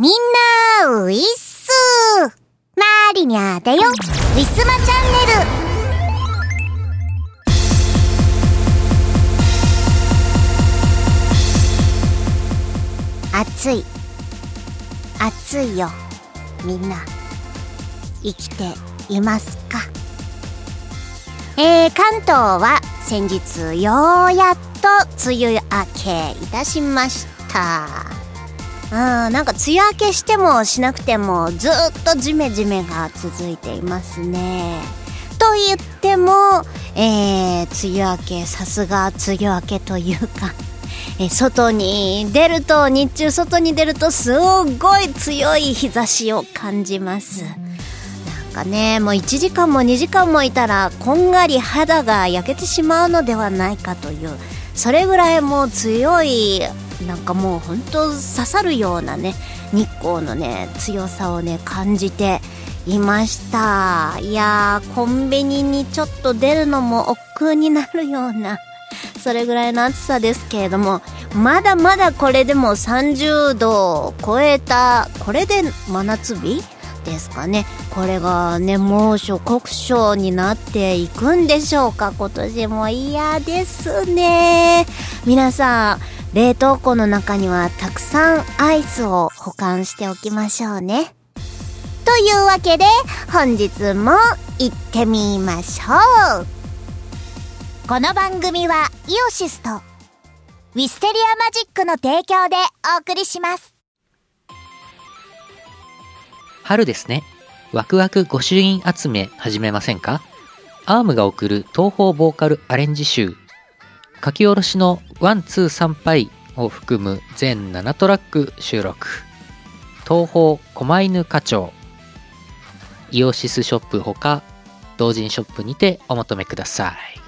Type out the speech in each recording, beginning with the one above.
みんな、ウィッスマリニャだよ。ウィスマチャンネル。暑い。暑いよ。みんな。生きていますか？えー、関東は先日ようやっと梅雨明けいたしました。うんなんか梅雨明けしてもしなくてもずっとジメジメが続いていますね。と言っても、えー、梅雨明けさすが梅雨明けというか え外に出ると日中外に出るとすごい強い日差しを感じます。なんかねもう1時間も2時間もいたらこんがり肌が焼けてしまうのではないかというそれぐらいもう強いなんかもうほんと刺さるようなね日光のね強さをね感じていました。いやーコンビニにちょっと出るのも億劫になるようなそれぐらいの暑さですけれどもまだまだこれでも30度を超えたこれで真夏日ですかね。これがね猛暑酷暑になっていくんでしょうか。今年も嫌ですね。皆さん冷凍庫の中にはたくさんアイスを保管しておきましょうね。というわけで本日も行ってみましょう。この番組はイオシスとウィステリアマジックの提供でお送りします。春ですね。ワクワク御朱印集め始めませんか？ARMが送る東方ボーカルアレンジ集。書き下ろしのワン、ツー、サンパイを含む全7トラック収録。東方狛犬課長。イオシスショップほか、同人ショップにてお求めください。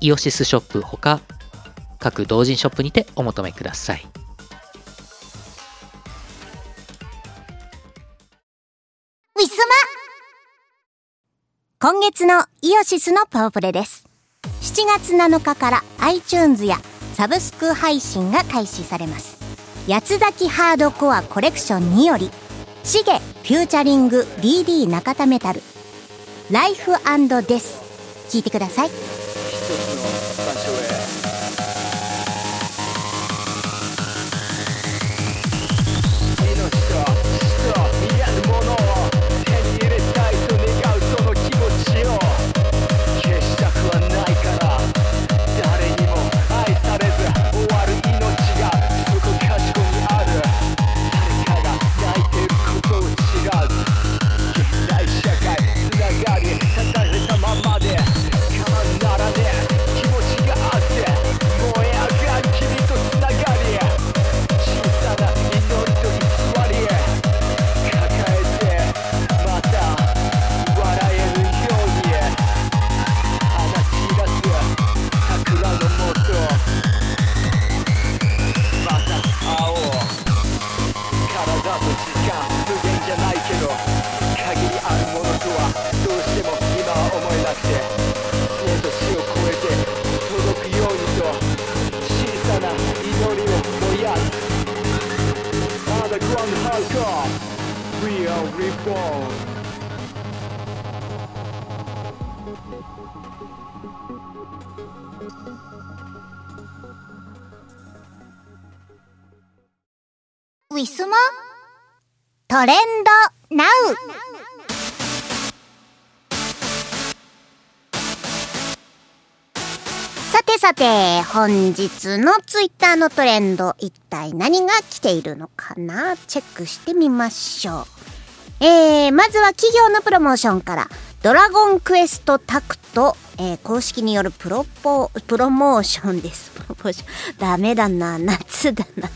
イオシスショップほか各同人ショップにてお求めください。今月のイオシスのパワプレです。7月7日から iTunes やサブスク配信が開始されます。八つ咲きハードコアコレクションによりシゲフューチャリング DD 中田メタルライフデス聞いてください。一つのさて、本日のツイッターのトレンド、一体何が来ているのかな？チェックしてみましょう。えー、まずは企業のプロモーションから、ドラゴンクエストタクト、えー、公式によるプロポ、プロモーションです。プロモーション。ダメだな、夏だな。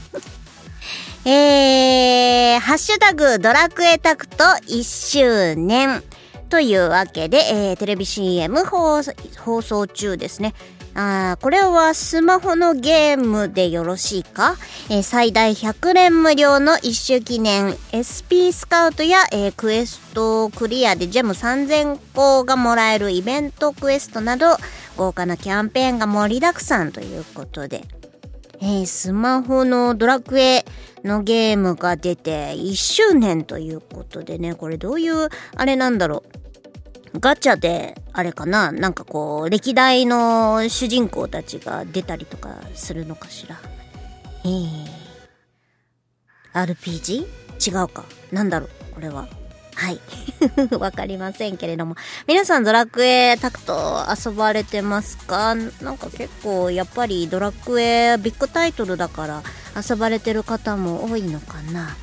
えー、ハッシュタグドラクエタクト1周年というわけで、えー、テレビ CM 放放送中ですね。あこれはスマホのゲームでよろしいか、えー、最大100連無料の一周記念 SP スカウトや、えー、クエストクリアでジェム3000個がもらえるイベントクエストなど豪華なキャンペーンが盛りだくさんということで。えー、スマホのドラクエのゲームが出て1周年ということでね、これどういうあれなんだろう？ガチャで、あれかな？なんかこう、歴代の主人公たちが出たりとかするのかしら？えー、RPG? 違うか。なんだろう？これは。はい。わかりませんけれども。皆さんドラクエタクト遊ばれてますか？なんか結構やっぱりドラクエビッグタイトルだから遊ばれてる方も多いのかな？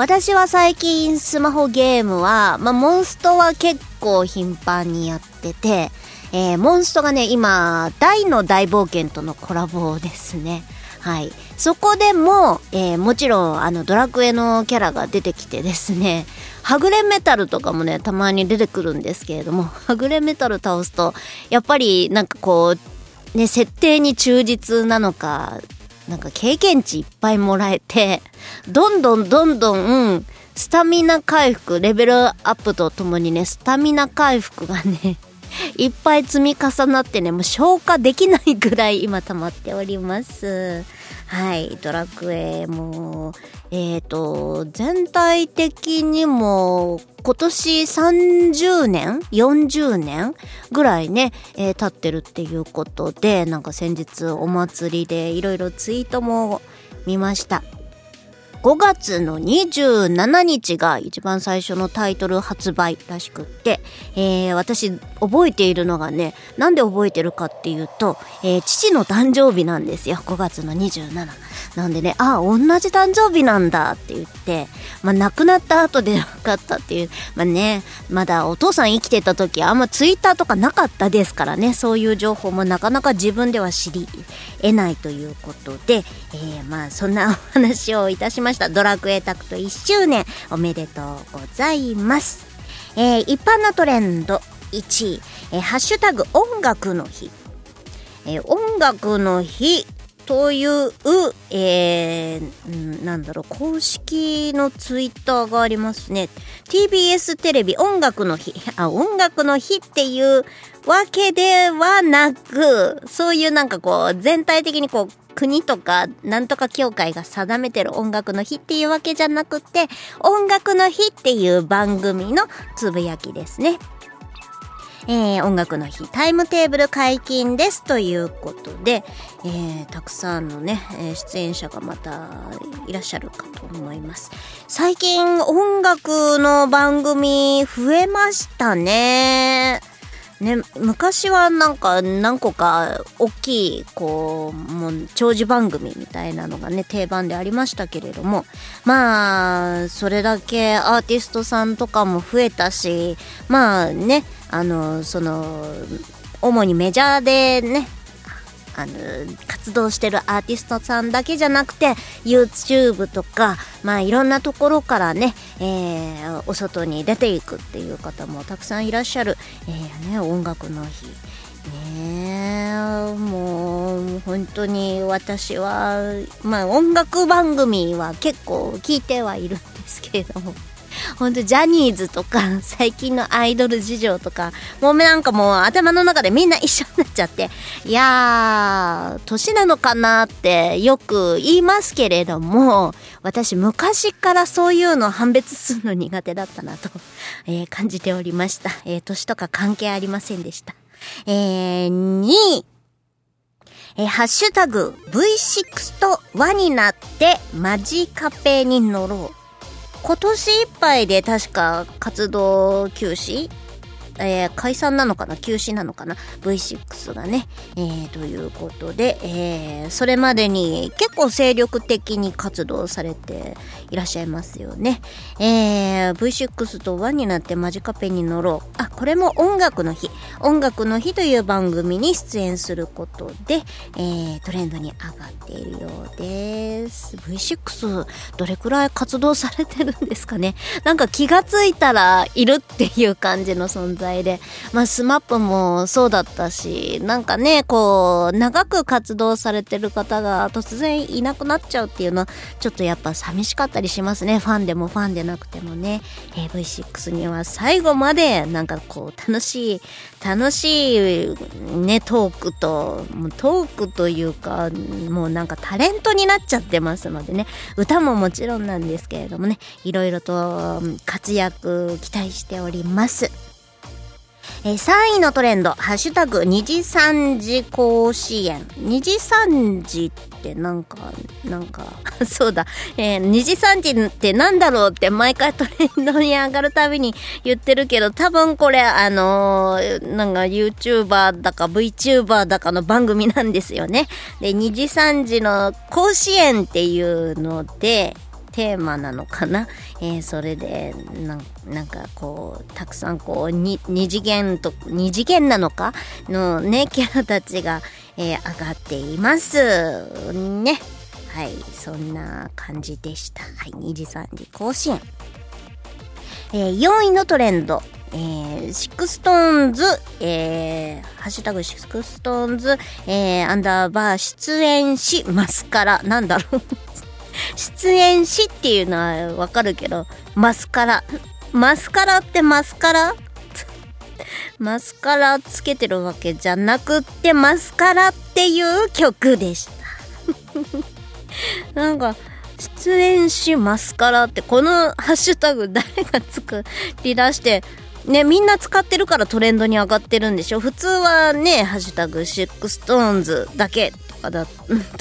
私は最近スマホゲームは、まあ、モンストは結構頻繁にやってて、えー、モンストがね、今、大の大冒険とのコラボですね。はい。そこでも、えー、もちろん、あの、ドラクエのキャラが出てきてですね、はぐれメタルとかもね、たまに出てくるんですけれども、はぐれメタル倒すと、やっぱりなんかこう、ね、設定に忠実なのか、なんか経験値いっぱいもらえて、どんどんどんどん、スタミナ回復、レベルアップとともにね、スタミナ回復がね、いっぱい積み重なってね、もう消化できないぐらい今溜まっております。はい、ドラクエも、えっ、ー、と、全体的にも、今年30年 ?40 年ぐらいね、えー、経ってるっていうことで、なんか先日お祭りでいろいろツイートも見ました。5月の27日が一番最初のタイトル発売らしくって、えー、私覚えているのがね、なんで覚えてるかっていうと、えー、父の誕生日なんですよ。5月の27。なんでね、ああ、同じ誕生日なんだって言って、まあ亡くなった後で分かったっていう、まあね、まだお父さん生きてた時あんまツイッターとかなかったですからね、そういう情報もなかなか自分では知り得ないということで、えー、まあそんなお話をいたしました。ドラクエタクト1周年おめでとうございます。えー、一般のトレンド1位、えー、ハッシュタグ音楽の日。えー、音楽の日という、えー、なんだろう、公式のツイッターがありますね。TBS テレビ音楽の日、あ、音楽の日っていうわけではなく、そういうなんかこう、全体的にこう、国とかなんとか協会が定めてる音楽の日っていうわけじゃなくて、音楽の日っていう番組のつぶやきですね。えー、音楽の日タイムテーブル解禁ですということで、えー、たくさんのね、え出演者がまたいらっしゃるかと思います。最近音楽の番組増えましたね。ね、昔はなんか何個か大きいこうもう長寿番組みたいなのがね定番でありましたけれどもまあそれだけアーティストさんとかも増えたしまあねあのその主にメジャーでねあの活動してるアーティストさんだけじゃなくて YouTube とかまあいろんなところからね、えー、お外に出ていくっていう方もたくさんいらっしゃる、えー、ね、音楽の日。ねもう本当に私はまあ音楽番組は結構聞いてはいるんですけれども。ほんとジャニーズとか 最近のアイドル事情とかもうなんかもう頭の中でみんな一緒になっちゃっていやー年なのかなってよく言いますけれども私昔からそういうの判別するの苦手だったなと、えー、感じておりました、えー、年とか関係ありませんでしたえー、2位えー、ハッシュタグ V6 と輪になってマジカペに乗ろう。今年いっぱいで確か活動休止？えー、解散なのかな？休止なのかな ?V6 がね、えー、ということで、えー、それまでに結構精力的に活動されていらっしゃいますよね。えー、V6 と輪になってマジカペに乗ろう。あ、これも音楽の日。音楽の日という番組に出演することで、えー、トレンドに上がっているようです。V6 どれくらい活動されてるんですかねなんか気がついたらいるっていう感じの存在で、まあ、スマップもそうだったし、なんかね、こう、長く活動されてる方が突然いなくなっちゃうっていうのは、ちょっとやっぱ寂しかったりしますね。ファンでもファンでなくてもね。えー、V6 には最後まで、なんかこう、楽しい、楽しい、ね、トークと、トークというか、もうなんかタレントになっちゃってますのでね、歌ももちろんなんですけれどもね、いろいろと活躍期待しております。えー、3位のトレンド、ハッシュタグ、二次三次甲子園。二次三次ってなんか、なんか、そうだ、えー、二次三次ってなんだろうって毎回トレンドに上がるたびに言ってるけど、多分これ、あのー、なんか YouTuber だか VTuber だかの番組なんですよね。で、二次三次の甲子園っていうので、テーマなのかな、えー、それでなんかこうたくさんこう二次元と二次元なのか？のねキャラたちが、えー、上がっています。ね。はいそんな感じでした。はい2時3時甲子園えー、4位のトレンド。えー、 SixTONES、えー、ハッシュタグ SixTONES、えー、アンダーバー出演しマスカラ、なんだろう？出演しっていうのはわかるけど、マスカラ。マスカラってマスカラ？マスカラつけてるわけじゃなくって、マスカラっていう曲でした。なんか、出演しマスカラって、このハッシュタグ誰が作り出して、ね、みんな使ってるからトレンドに上がってるんでしょ？普通はね、ハッシュタグ SixTONES だけかだ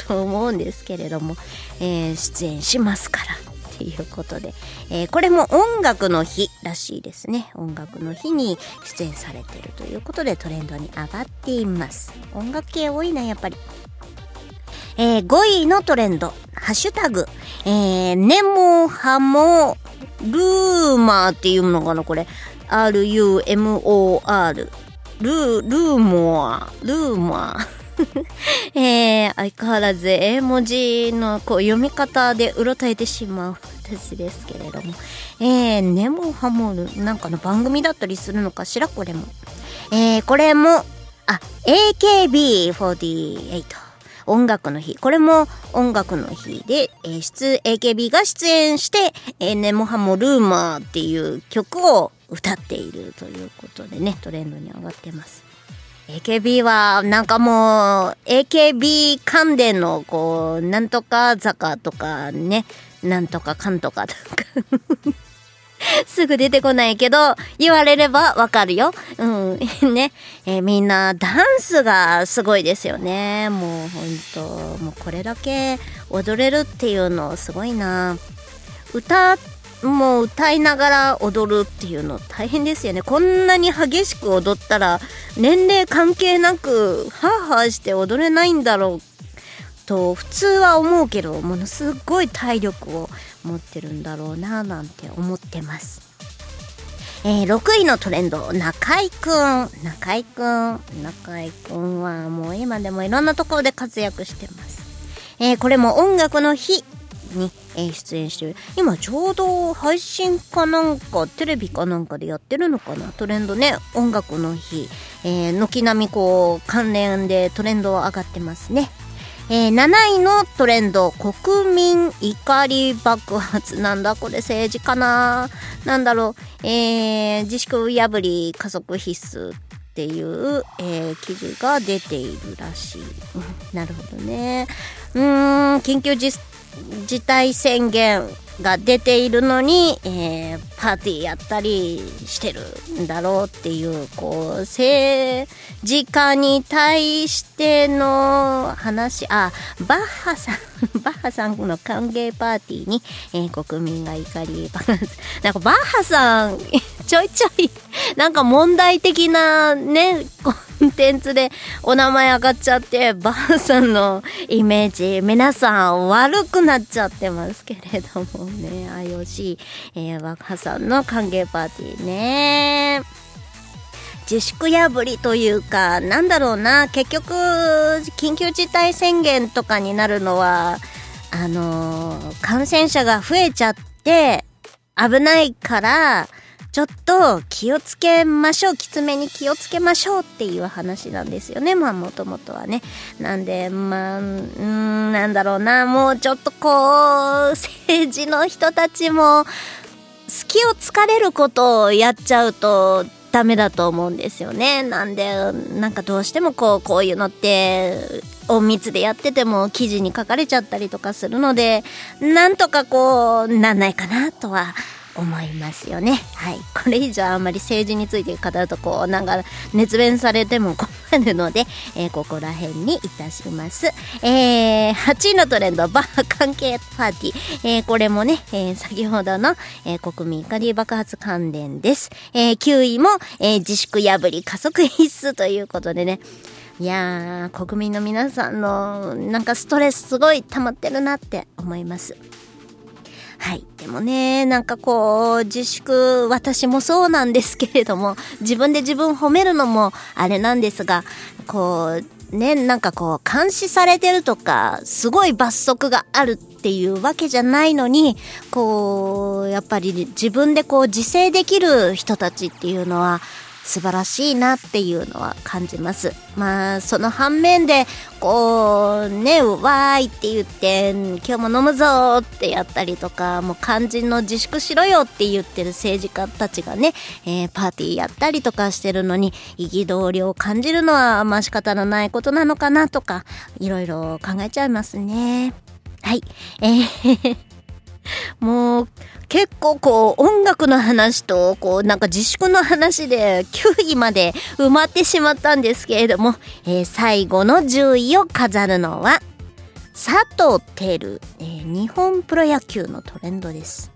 と思うんですけれども、えー、出演しマスカラ。っていうことで、えー、これも音楽の日らしいですね。音楽の日に出演されてるということでトレンドに上がっています。音楽系多いな、やっぱり。えー、5位のトレンド、ハッシュタグ、えー、ネモハモルーマーっていうのかな、これ。R-U-M-O-R。ルー、ルーモア、ルーマー。えー、相変わらず絵文字のこう読み方でうろたえてしまう私ですけれども、えー、ネモハモルなんかの番組だったりするのかしら？これも。えー、これも、あ、AKB48。音楽の日。これも音楽の日で、えー、出、AKB が出演して、えー、ネモハモルーマーっていう曲を歌っているということでね、トレンドに上がってます。AKB は、なんかもう、AKB 関連の、こう、なんとか坂とかね、なんとかかんとかとか すぐ出てこないけど、言われればわかるよ。うん。ね。えー、みんな、ダンスがすごいですよね。もうほんと、もうこれだけ踊れるっていうのすごいな。歌っもう歌いながら踊るっていうの大変ですよねこんなに激しく踊ったら年齢関係なくハーハーして踊れないんだろうと普通は思うけどものすごい体力を持ってるんだろうななんて思ってます。えー、6位のトレンド、中井くん。中井くん。中井くんはもう今でもいろんなところで活躍してます。えー、これも音楽の日に、え出演してる。今ちょうど配信かなんかテレビかなんかでやってるのかな？トレンドね。音楽の日、えー、軒並みこう関連でトレンド上がってますね。えー、7位のトレンド国民怒り爆発。なんだこれ政治かな？なんだろう、えー、自粛破り加速必須っていう、えー、記事が出ているらしい。なるほどね。うーん緊急事事態宣言が出ているのに、えー、パーティーやったりしてるんだろうっていうこう政治家に対しての話あバッハさん バッハさんの歓迎パーティーに、えー、国民が怒り なんかバッハさん ちょいちょいなんか問題的なねコンテンツでお名前上がっちゃってバッハさんのイメージ皆さん悪くなっちゃってますけれども。ね。IOC、えー、バッハさんの歓迎パーティーね。自粛破りというかなんだろうな。結局緊急事態宣言とかになるのはあのー、感染者が増えちゃって危ないからちょっと気をつけましょうきつめに気をつけましょうっていう話なんですよね。まあもともとはね。なんでまあうんなんだろうな。もうちょっとこう政治の人たちも隙を突かれることをやっちゃうとダメだと思うんですよね。なんでなんかどうしてもこうこういうのって隠密でやってても記事に書かれちゃったりとかするのでなんとかこうなんないかなとは思いますよね。はい。これ以上あんまり政治について語るとこうなんか熱弁されても困るので、えー、ここら辺にいたします。えー、8位のトレンド、バー関係パーティー。えー、これもね、えー、先ほどの、えー、国民怒り爆発関連です。えー、9位も、えー、自粛破り加速必須ということでね、いやー、国民の皆さんのなんかストレスすごい溜まってるなって思います。はい。でもね、なんかこう、自粛、私もそうなんですけれども、自分で自分褒めるのもあれなんですが、こう、ね、なんかこう、監視されてるとか、すごい罰則があるっていうわけじゃないのに、こう、やっぱり自分でこう、自制できる人たちっていうのは、素晴らしいなっていうのは感じます。まあ、その反面で、こう、ね、わーいって言って、今日も飲むぞーってやったりとか、もう肝心の自粛しろよって言ってる政治家たちがね、えー、パーティーやったりとかしてるのに、憤りを感じるのは、まあ仕方のないことなのかなとか、いろいろ考えちゃいますね。はい。えーもう、結構こう音楽の話とこうなんか自粛の話で9位まで埋まってしまったんですけれども、えー、最後の10位を飾るのは佐藤輝、えー、日本プロ野球のトレンドです。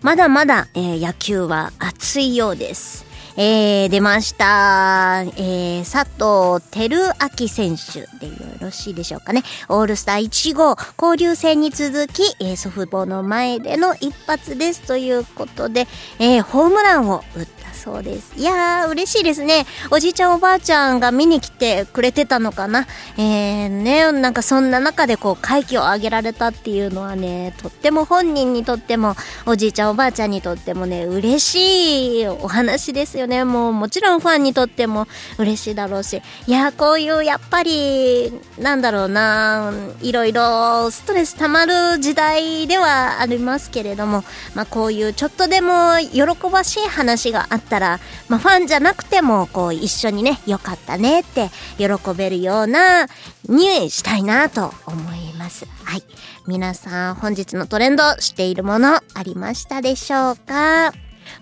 まだまだ、えー、野球は熱いようです。えー、出ました。えー、佐藤輝明選手でよろしいでしょうかね。オールスター1号、交流戦に続き、えー、祖父母の前での一発ですということで、えー、ホームランを打ったそうです。いやー、嬉しいですね。おじいちゃんおばあちゃんが見に来てくれてたのかな。えー、ね、なんかそんな中でこう、快挙を上げられたっていうのはね、とっても本人にとっても、おじいちゃんおばあちゃんにとってもね、嬉しいお話ですよね。もうもちろんファンにとっても嬉しいだろうし。いやこういうやっぱり、なんだろうな、いろいろストレス溜まる時代ではありますけれども、まあこういうちょっとでも喜ばしい話があったたら、まあ、ファンじゃなくても、こう、一緒にね、よかったねって喜べるようなにしたいなと思います。はい。皆さん、本日のトレンドしているものありましたでしょうか？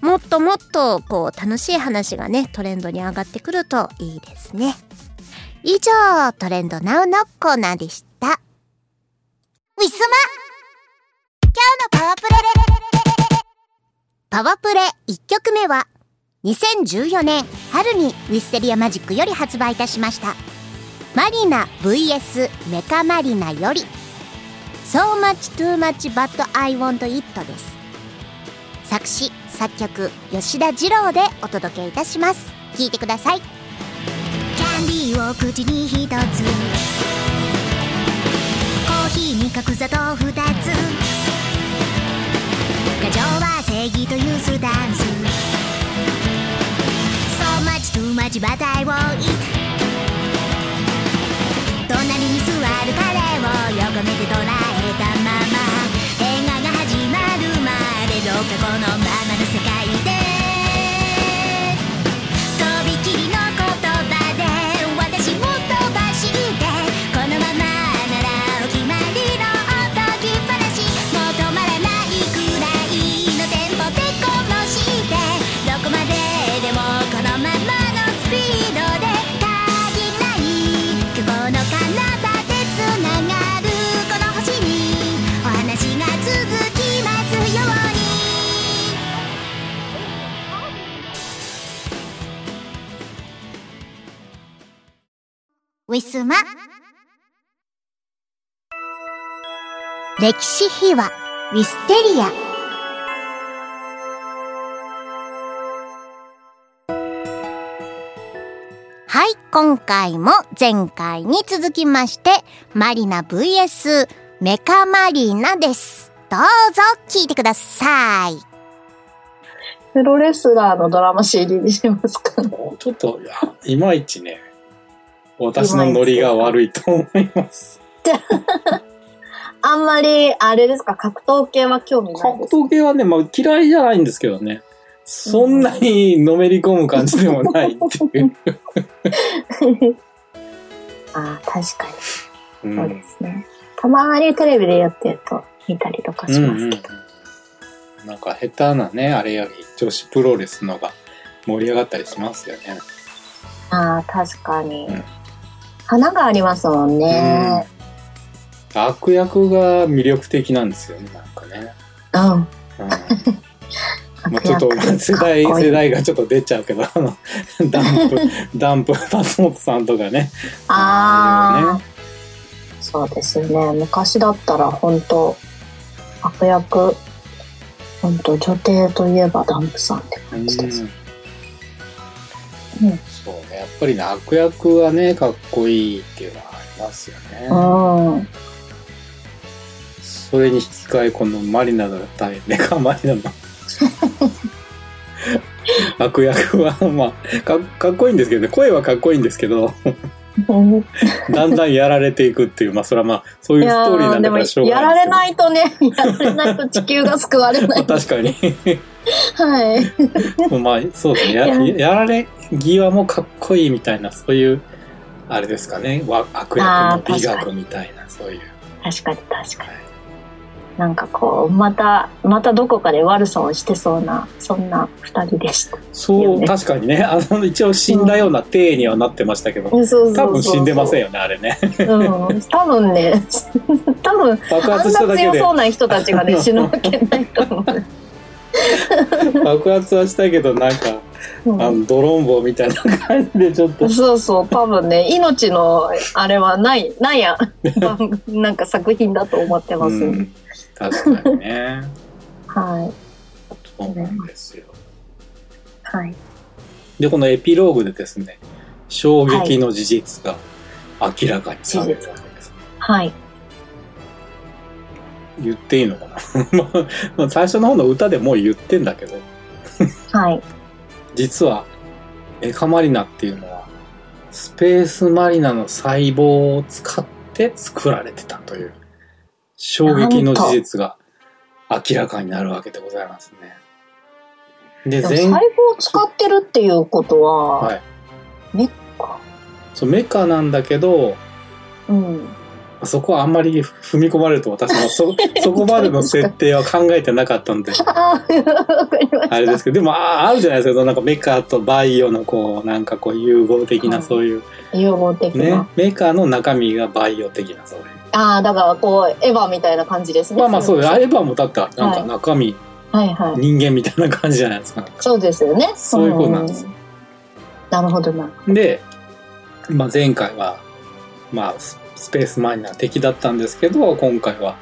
もっともっと、こう、楽しい話がね、トレンドに上がってくるといいですね。以上、トレンドナウのコーナーでした。ウィスマ今日のパワープレパワープレ1曲目は2014年春にウィッセリアマジックより発売いたしました。マリナ VS メカマリナより So much too much but I want it です。作詞作曲吉田二郎でお届けいたします。聴いてください。キャンディーを口に一つ。コーヒーに角砂糖二つ。過剰は正義というスタンス。待ちバタイを eat 隣に座る彼を横目で捉えたまま。映画が始まるまでどうかこのウィスマ。歴史秘話。ウィステリア。はい今回も前回に続きましてマリナ VS メカマリナです。どうぞ聞いてください。プロレスラーのドラマ CD にしますかちょっと、いやいまいちね、私のノリが悪いと思います。あんまり、あれですか、格闘系は興味ない格。闘系はね、まあ嫌いじゃないんですけどね。そんなにのめり込む感じでもないっていう。ああ、確かに。うんそうですね。たまにテレビでやってると見たりとかしうんうんますけど。なんか下手なね、あれより女子プロレスのが盛り上がったりしますよね。ああ、確かにうん。花がありますもんね。悪役が魅力的なんですよね、なんかね。うん。うんまあちょっと世代、世代がちょっと出ちゃうけど、あの、ダンプ、ダンプ松本さんとかね。ああ、そうですね。昔だったら本当悪役、本当女帝といえばダンプさんって感じです。うんうんそうね、やっぱりね、悪役はね、かっこいいっていうのはありますよね。うん。それに引き換え、このマリナの対メカ マリナの悪役は、まあか、かっこいいんですけどね、声はかっこいいんですけど、だんだんやられていくっていう、まあ、それはまあ、そういうストーリーなんだからしょうやがらないんですれないとね、やられないと地球が救われなけい。ど。確かに。はい。まあ、そうですね。やいやられ際もかっこいいみたいな、そういう、あれですかね。わ悪役の美学みたいな、そういう。確かに確かに。なんかこう、また、またどこかで悪さをしてそうな、そんな二人でした。そう、ね確かにね。あの、一応死んだような体にはなってましたけど、そうそうそうそう多分死んでませんよね、あれね。うん。多分ね、多分、爆発しただけでな強そ、うな人たちがね、死ぬわけないと思う。爆発はしたけど、なんか、うんあの、ドロンボみたいな感じでちょっと、そうそう、多分ね、命のあれはない、ないや、なんか作品だと思ってます、うん、確かにね。はい。そうなんですよ。はい。で、このエピローグでですね、衝撃の事実が明らかにされるわけです。はい。言っていいのかな？最初の方の歌でもう言ってんだけど、はい。実はメカマリナっていうのはスペースマリナの細胞を使って作られてたという衝撃の事実が明らかになるわけでございますね。で、細胞を使ってるっていうことは、はい。メッカ。そうメカなんだけど、うん。そこはあんまり踏み込まれると私もそ そこまでの設定は考えてなかったんで、あれですけど、でもああるじゃないですか、なんかメカとバイオのこう、なんかこう融合的なはいそういう、融合的な。ね、メカの中身がバイオ的なそういう。ああ、だからこう、エヴァみたいな感じですね。まあまあそうです。エヴァもだったらなんか中身、はい。人間みたいな感じじゃないですか。そうですよね。そういうことなんですなるほどな。で、まあ、前回は、まあ、ススペースマイナー敵だったんですけど、今回は、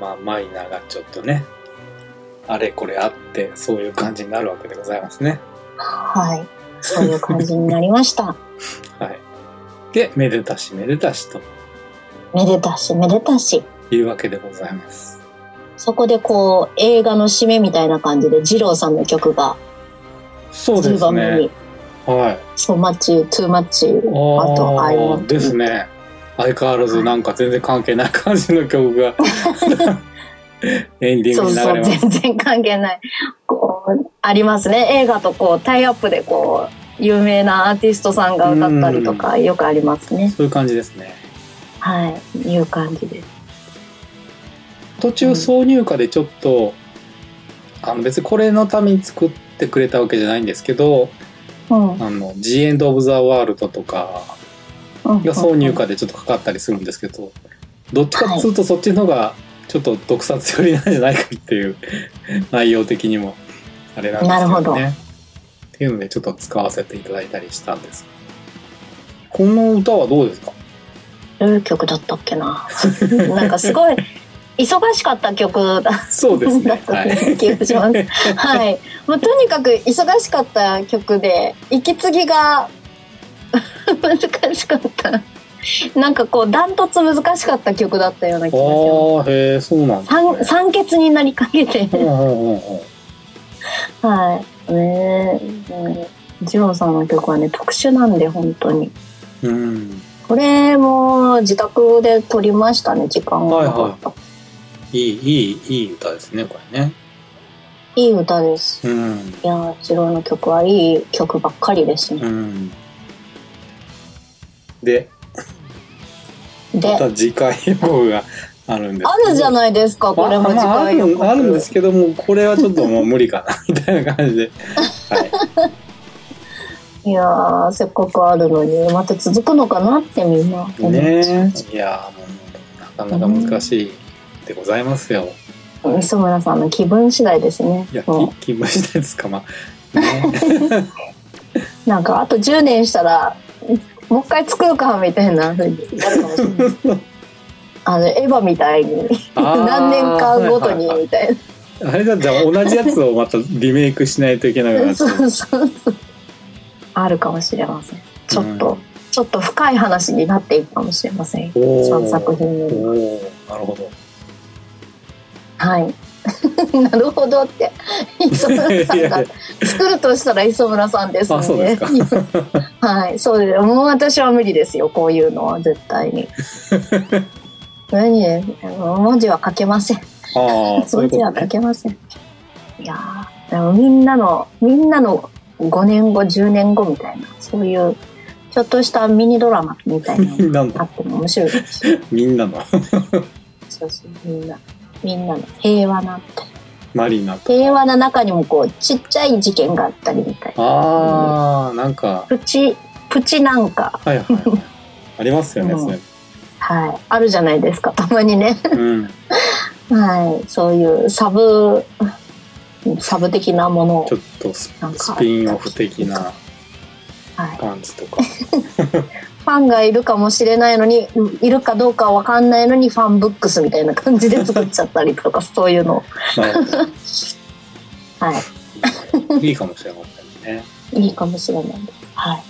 まあ、マイナーがちょっとね、あれこれあって、そういう感じになるわけでございますね。はい。そういう感じになりました。はい。で、めでたしめでたしとめでたし、めでたし。いうわけでございます。そこでこう、映画の締めみたいな感じで、二郎さんの曲が、そうです10番目ねに。、はい。そうマッチ、トゥーマッチ、ああと、アインですね。相変わらずなんか全然関係ない感じの曲が エンディンそうそうグに流れます。全然関係ない。こうありますね。映画とこうタイアップでこう有名なアーティストさんが歌ったりとかよくありますね。そういう感じですね。はい。いう感じです。途中挿入歌でちょっと、あの別にこれのために作ってくれたわけじゃないんですけど、うん。あの、The End of the World とかうんが挿入歌でちょっとかかったりするんですけど、どっちかっつうとそっちの方がちょっと毒殺寄りなんじゃないかっていう 内容的にもあれなんですけどね。なるほどっていうのでちょっと使わせていただいたりしたんです。この歌はどうですか？どういう曲だったっけな？なんかすごい忙しかった曲だそうですだね。ったはい。気がします。はい。もうとにかく忙しかった曲で、息継ぎが 難しかった。なんかこう、ダントツ難しかった曲だったような気がします。ああ、へえ、そうなんですね。酸酸欠になりかけて。はい。ねえ。うんジローさんの曲はね、特殊なんで、本当に。うん。これも自宅で撮りましたね、時間がなかった。いい、いい、いい歌ですね、これね。いい歌です。うん。いやー、ジローの曲はいい曲ばっかりですね。うん。で、で、また次回予告があるんですあるじゃいないですか、これも次まあ回予告。あるあるんですけども、これはちょっともう無理かな、みたいな感じで。はいやー、せっかくあるのに、また続くのかなってみんな思っちゃう。い。ねえ。いやー、もう、なかなか難しいでございますよ。磯村さんの気分次第ですねいや、。もき気分次第ですか、まあ。ね、う なんか、あと10年したら、もう一回作るか、みたいな風になるかもしれない。あの、エヴァみたいに、何年かごとに、みたいあれだじゃあ同じやつをまたリメイクしないといけなくなな。っちゃそううそうそう。あるかもしれません。ちょっと、うんちょっと深い話になっていくかもしれません。おー3作品よりなるほど。はい。なるほどって磯村さんが作るとしたら磯村さんですね。あそうですか はい、そうです。もう私は無理ですよ。こういうのは絶対に。何文字は書けません。ああ、そういう文字は書。けません。いやーでもみんなのみんなの5年後10年後みたいなそういうちょっとしたミニドラマみたいなのがあの、っても面白いかもしれない。みんなの、そうそうみんなみんなの平和なマリナ。平和な中にもこうちっちゃい事件があったりみたいな。ああ、なんか、プチプチなんか。はいはいはい。ありますよね、うん。それ。はい。あるじゃないですかたまにね。うん。はい。そういうサブサブ的なものを。ちょっとスピンオフ的なはい、感じとか。ファンがいるかもしれないのにいるかどうかわかんないのにファンブックスみたいな感じで作っちゃったりとか そういうの。はい。い。いかもしれませんね。いいかもしれない。ですはい。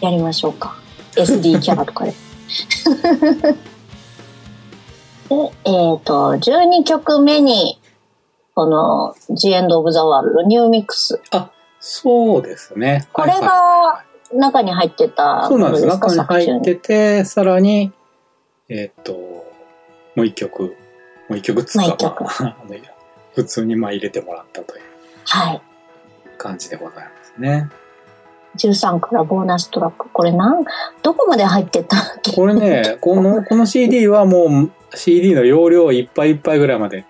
やりましょうか。SD キャラとかで。でえっ、と12曲目にこの「The End of the World」ニューミックス。そうですね。これはい。はが中に入ってたいそうなんです。中に入っ作てて、さらに、えーっと、もう一曲、もう一曲つうか、まあ、普通にまあ入れてもらったというはい。感じでございますね。13からボーナストラック。これなんどこまで入ってたこれね、この、この CD はもう CD の容量いっぱいいっぱいぐらいまで、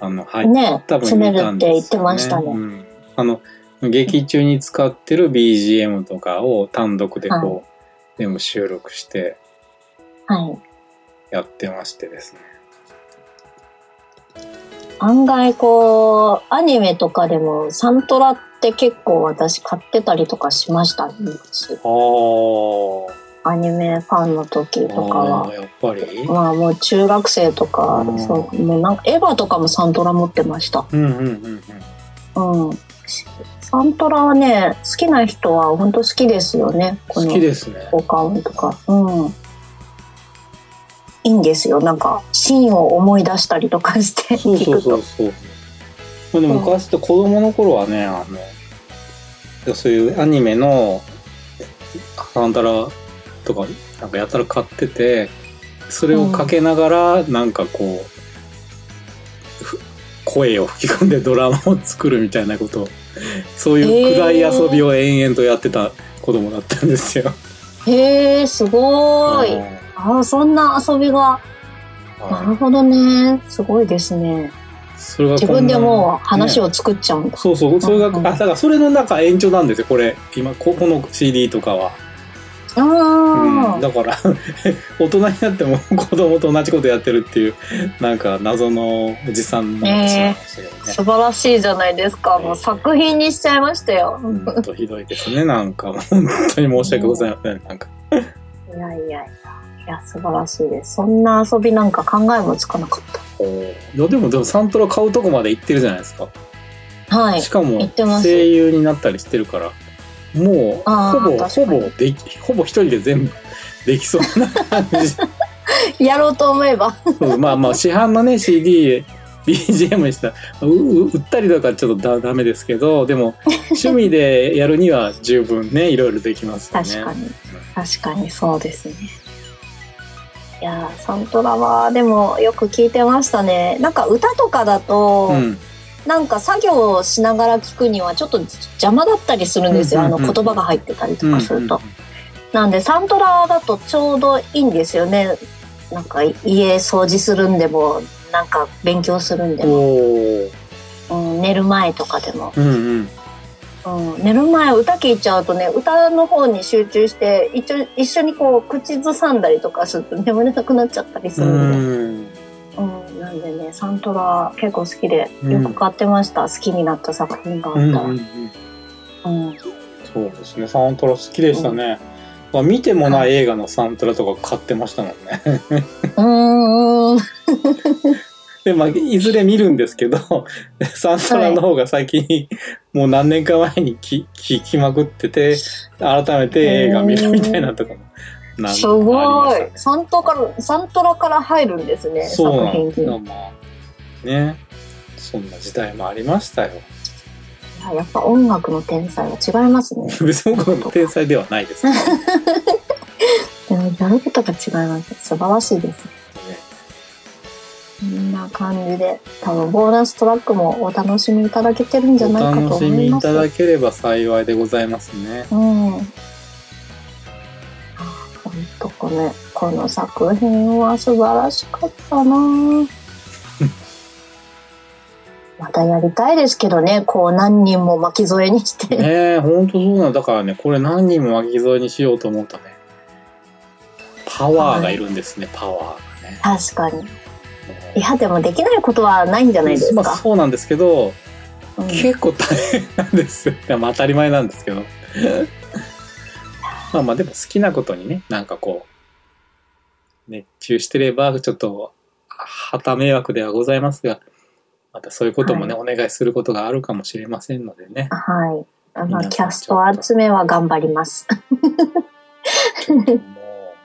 あの、入っね多分詰める見たんって言ってですよましたね、うん。あの、劇中に使ってる BGM とかを単独でこう、はい。全部収録してはい。やってましてですね。案外こうアニメとかでもサントラって結構私買ってたりとかしましたねアニメファンの時とかあはー、やっぱり？まあもう中学生とかうん。そうもうなんかエヴァとかもサントラ持ってました。うんうんうんうん。うんサントラはね好きな人は本当好きですよね。こ好のきですね。効果音とか。うん。いいんですよ。なんかシーンを思い出したりとかしてそうそう聞くとそう。そう。まあ、でも昔って子供の頃はね、あの、そういうアニメのサンタラとかなんかやたら買っててそれをかけながらなんかこう、ふ声を吹き込んでドラマを作るみたいなことをそういう暗い遊びを延々とやってた子供だったんですよ。へえ、すごい。ああ、そんな遊びが。なるほどね。すごいですね。それが自分でもう話を、を作っちゃうんだ。そうそうそれが、うんあだからそれの中延長なんですよこれ今ここの CD とかは。あうん、あ、だから 大人になっても子供と同じことやってるっていうなんか謎のおじさんの話なんですけどね。素晴らしいじゃないですか。もう作品にしちゃいましたよ。ほんとひどいですねなんか本当に申し訳ございませんなんかいやいやいや。いや、素晴らしいです。そんな遊びなんか考えもつかなかっいやでもでもサントラ買うとこまで行ってるじゃないですかた。はいし。かも声優になったりしてるからもうほぼほぼできほぼ一人で全部できそうな感じ やろうと思えば。まあまあ市販のね CD BGM にしたらうう売ったりとかちょっとだダメですけどでも 趣味でやるには十分ねいろいろできますよね確かに。確かにそうですね。いやーサントラはでもよく聞いてましたね。なんか歌とかだと、うんなんか作業をしながら聞くにはちょっと邪魔だったりするんですよ。あの言葉が入ってたりとうんかすると。なんでサントラだとちょうどいいんですよね。なんか家掃除するんでも、なんか勉強するんでも、うん、寝る前とかでも、うんうん。うん、寝る前歌聞いちゃうとね、歌の方に集中して、一緒一緒にこう口ずさんだりとかすると眠れなくなっちゃったりすうるんで、んうん、なんでね、サントラ結構好きで、うん。よく買ってました。好きになった作品があったら。うんうんうん。そうですね。サントラ好きでしたね、まあ、見てもない映画のサントラとか買ってましたもんね。うーん。でまあいずれ見るんですけどサントラの方が最近、もう何年か前に聞聞きまくってて改めて映画見るみたいなとかもなんすごい。サントから、サントラから入るんですね、そう作品なんですよに。まあねそんな時代もありましたよいややっぱ音楽の天才は違いますね。別に僕の天才ではないです でもやることが違います。素晴らしいです。こんな感じで、多分ボーナストラックもお楽しみいただけてるんじゃおないかと楽し思います。みいただければ幸いでございますねうん。とこれ、この作品は素晴らしかったなぁ またやりたいですけどね、こう何人も巻き添えにして。ねえほんとそうなんだからねこれ何人も巻き添えにしようと思うとねパワーがいるんですね、パワーがね確かに。いや、でもできないことはないんじゃないですまあか。そうなんですけど、うん結構大変なんですよ。まあ当たり前なんですけど。まあまあでも好きなことにね、なんかこう、熱中してれば、ちょっと、旗迷惑ではございますが、またそういうこともね、お願いすることがあるかもしれませんのでね。はい。あ皆さんの、キャスト集めは頑張ります。もう、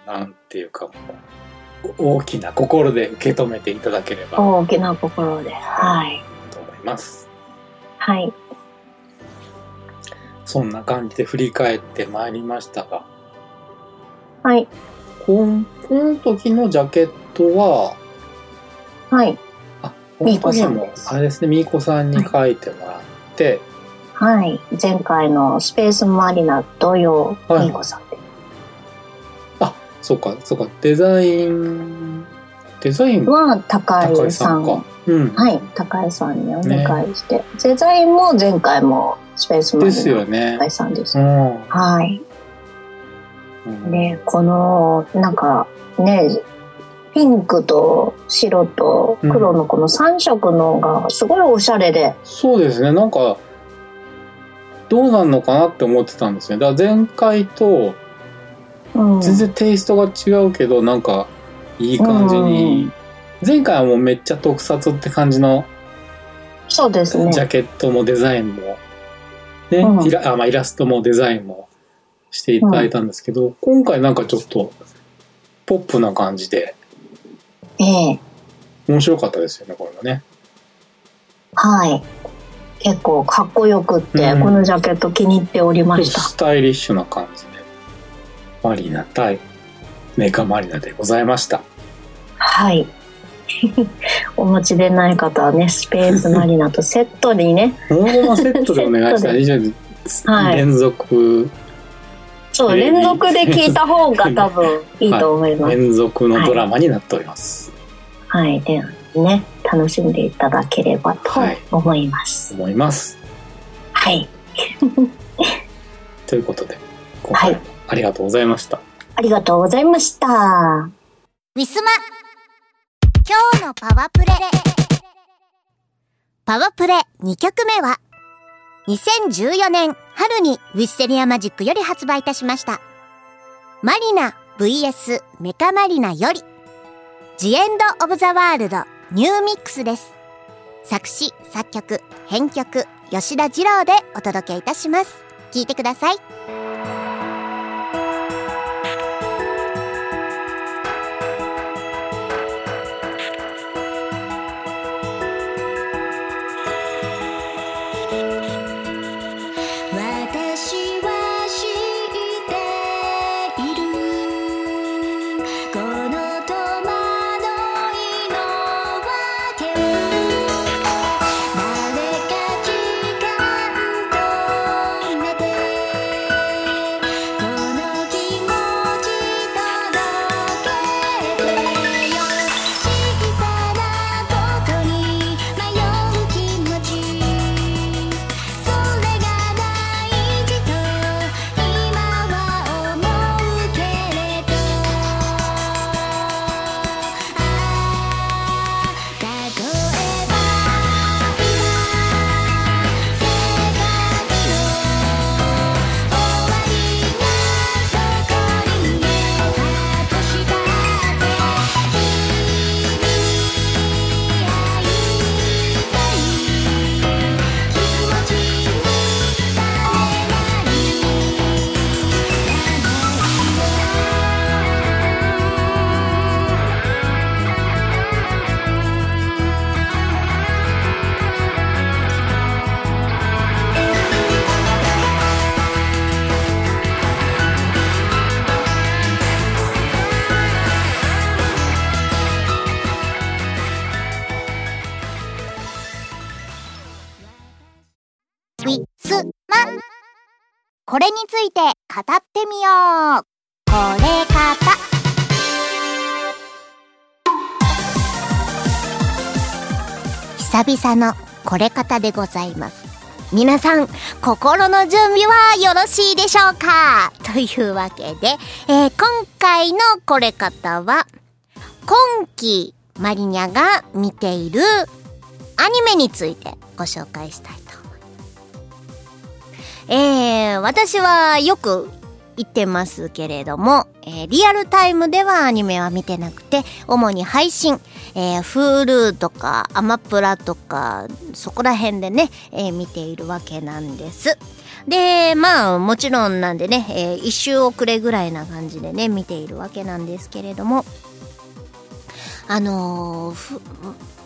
なんていうかもう、大きな心で受け止めていただければと大きな心で。はい。思います。はい。そんな感じで振り返ってまいりましたが、はい。この時のジャケットは、はい。あ、このみーこ時もあれですね、みーこさんに書いてもらって、はい。前回のスペースマリナ同様、はいみーこさんで。そうか、そうか、デザイン、デザインは、高高井井さん。さんか。うん。はい。高井さんにお願いして。デザインも前回もスペースマですリナよね高。井さんです。うん。はい。うんで、この、なんか、ね、ピンクと白と黒のこの3色のがすごいおしゃれで、そうですね、なんか、どうなんのかなって思ってたんですね。だから前回とうん、全然テイストが違うけど、なんか、いい感じに、前回はもうめっちゃ特撮って感じのそうですね。ジャケットもデザインも、ね、うんイラあまあ、イラストもデザインもしていただいたんですけど、今回なんかちょっとポップな感じでええ面白かったですよねこれはね。はい。結構かっこよくって、うんこのジャケット気に入っておりました。スタイリッシュな感じでマリーナ対メカマリナでございました。はい。お持ちでない方はね、スペースマリナとセットにね、このままセットでお願いしたら以上にはい連続、そう、連続で聞いた方が多分いいと思います。連続のドラマになっております。はい。で、ね、楽しんでいただければとはい思います。思います。はい。ということで、今回もありがとうございました。ありがとうございました。ウィスマ今日のパワプレ。パワプレ2曲目は2014年春にウィッセリアマジックより発売いたしました。マリナ VS メカマリナよりジエンド・オブ・ザ・ワールドニューミックスです。作詞作曲編曲吉田二郎でお届けいたします。聴いてください。久々のこれ方でございます皆さん心の準備はよろしいでしょうか？というわけで、えー今回のこれ方は今期マリニャが見ているアニメについてご紹介したいと思います。えー、私はよく言ってますけれども、えーリアルタイムではアニメは見てなくて、主に配信、えー、Hulu とかアマプラとか、そこら辺でね、えー見ているわけなんです。で、まあ、もちろんなんでね、えー一周遅れぐらいな感じでね、見ているわけなんですけれども、あのーふ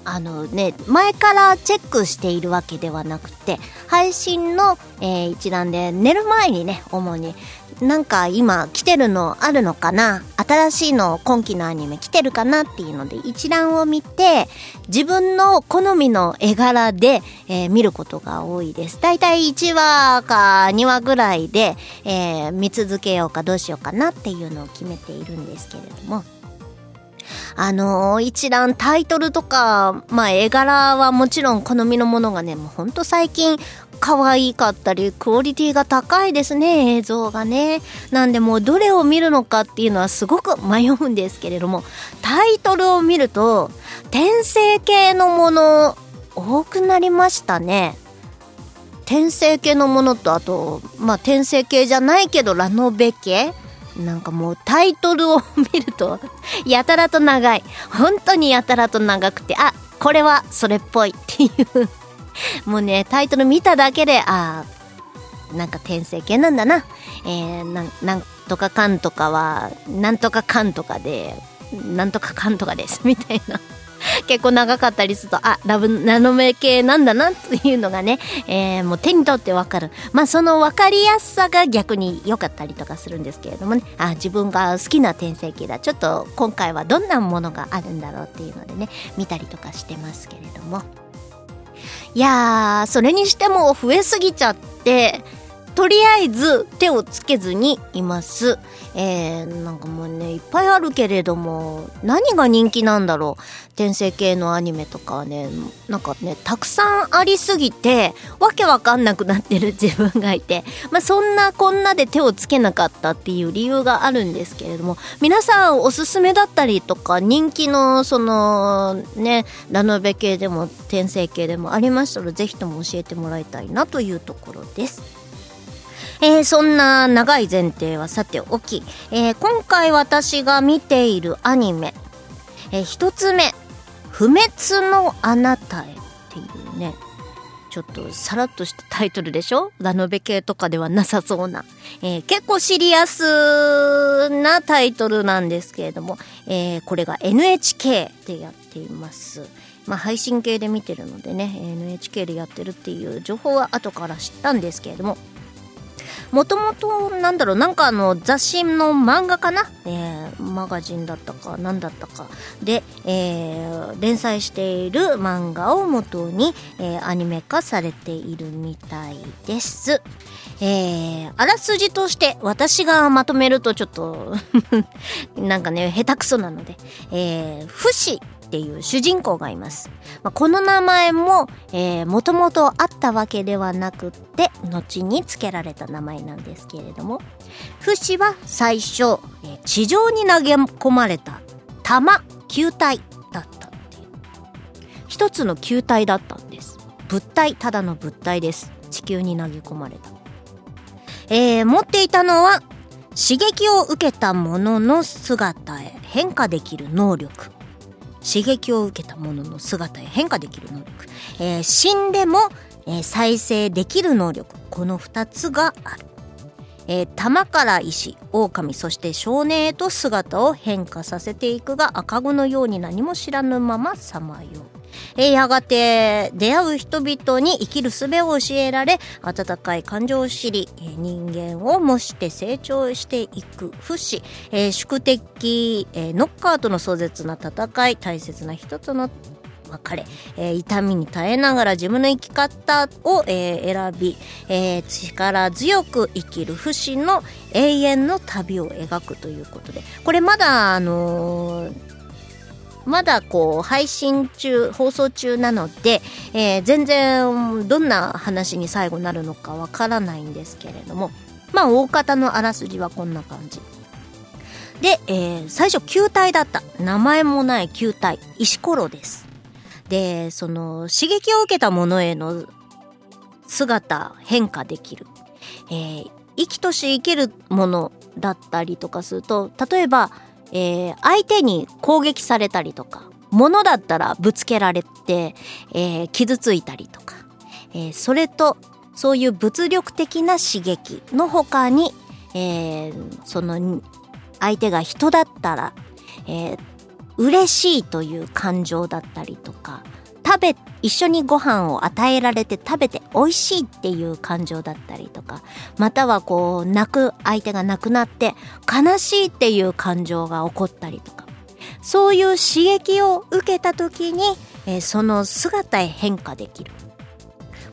あのね、前からチェックしているわけではなくて、配信の、えー一覧で寝る前にね、主に、なんか今来てるのあるのかな？新しいの今期のアニメ来てるかなっていうので一覧を見て、自分の好みの絵柄で、えー見ることが多いです。だいたい1話か2話ぐらいで、えー見続けようかどうしようかなっていうのを決めているんですけれども。あのー一覧タイトルとか、まあ絵柄はもちろん好みのものがね、もうほんと最近可愛かったり、クオリティが高いですね、映像がね。なんでもうどれを見るのかっていうのはすごく迷うんですけれども、タイトルを見ると、転生系のもの多くなりましたね。転生系のものとあとまあ転生系じゃないけどラノベ系なんかもうタイトルを見ると やたらと長い。本当にやたらと長くてあこれはそれっぽいっていう。もうねタイトル見ただけであなんか転生系なんだな、えー、なんとかかんとかはなんとかかんとかでなんとかかんとかですみたいな。結構長かったりするとあラブナノメ系なんだなっていうのがね、えーもう手に取ってわかる。まあその分かりやすさが逆に良かったりとかするんですけれどもね。あ自分が好きな転生系だ。ちょっと今回はどんなものがあるんだろうっていうのでね見たりとかしてますけれども。いやーそれにしても増えすぎちゃってとりあえず手をつけずにいます。えー、なんかもうね、いっぱいあるけれども、何が人気なんだろう。転生系のアニメとかはね、なんかね、たくさんありすぎて、わけわかんなくなってる 自分がいて、まあそんなこんなで手をつけなかったっていう理由があるんですけれども、皆さんおすすめだったりとか、人気のそのね、ラノベ系でも転生系でもありましたら、ぜひとも教えてもらいたいなというところです。えーそんな長い前提はさておき、えー今回私が見ているアニメ、えー一つ目「不滅のあなたへ」っていうねちょっとさらっとしたタイトルでしょ？ラノベ系とかではなさそうな、えー結構シリアスなタイトルなんですけれども、えーこれが NHK でやっています。まあ、配信系で見てるのでね NHK でやってるっていう情報は後から知ったんですけれどももともとなんだろうなんかあの雑誌の漫画かな、えーマガジンだったか何だったか。で、えー連載している漫画を元に、えーアニメ化されているみたいです。えーあらすじとして私がまとめるとちょっと なんかね下手くそなので、えー、不死っていう主人公がいます。まあ、この名前も、えー、もともとあったわけではなくって、後に付けられた名前なんですけれども、不死は最初、え地上に投げ込まれた弾、球体だったっていう。一つの球体だったんです。物体、ただの物体です。地球に投げ込まれた。えー持っていたのは、刺激を受けたものの姿へ変化できる能力。刺激を受けたものの姿へ変化できる能力、えー死んでも、えー再生できる能力。この2つがある、えー玉から石狼そして少年へと姿を変化させていくが赤子のように何も知らぬままさまよう。えやがて出会う人々に生きる術を教えられ温かい感情を知り、人間を模して成長していく不死、えー宿敵、えーノッカーとの壮絶な戦い大切な人との別れ、えー痛みに耐えながら自分の生き方を、えー選び、えー力強く生きる不死の永遠の旅を描くということでこれまだあのーまだこう配信中放送中なので、えー全然どんな話に最後なるのかわからないんですけれどもまあ大方のあらすじはこんな感じ。で、えー最初球体だった。名前もない球体。石ころです。でその刺激を受けたものへの姿変化できる、えー生きとし生けるものだったりとかすると例えば、えー相手に攻撃されたりとか物だったらぶつけられて、えー傷ついたりとか、えーそれとそういう物力的な刺激の他に、えーその相手が人だったら、えー嬉しいという感情だったりとか食べ一緒にご飯を与えられて食べて美味しいっていう感情だったりとかまたはこう泣く相手が亡くなって悲しいっていう感情が起こったりとか。そういう刺激を受けた時に、えーその姿へ変化できる。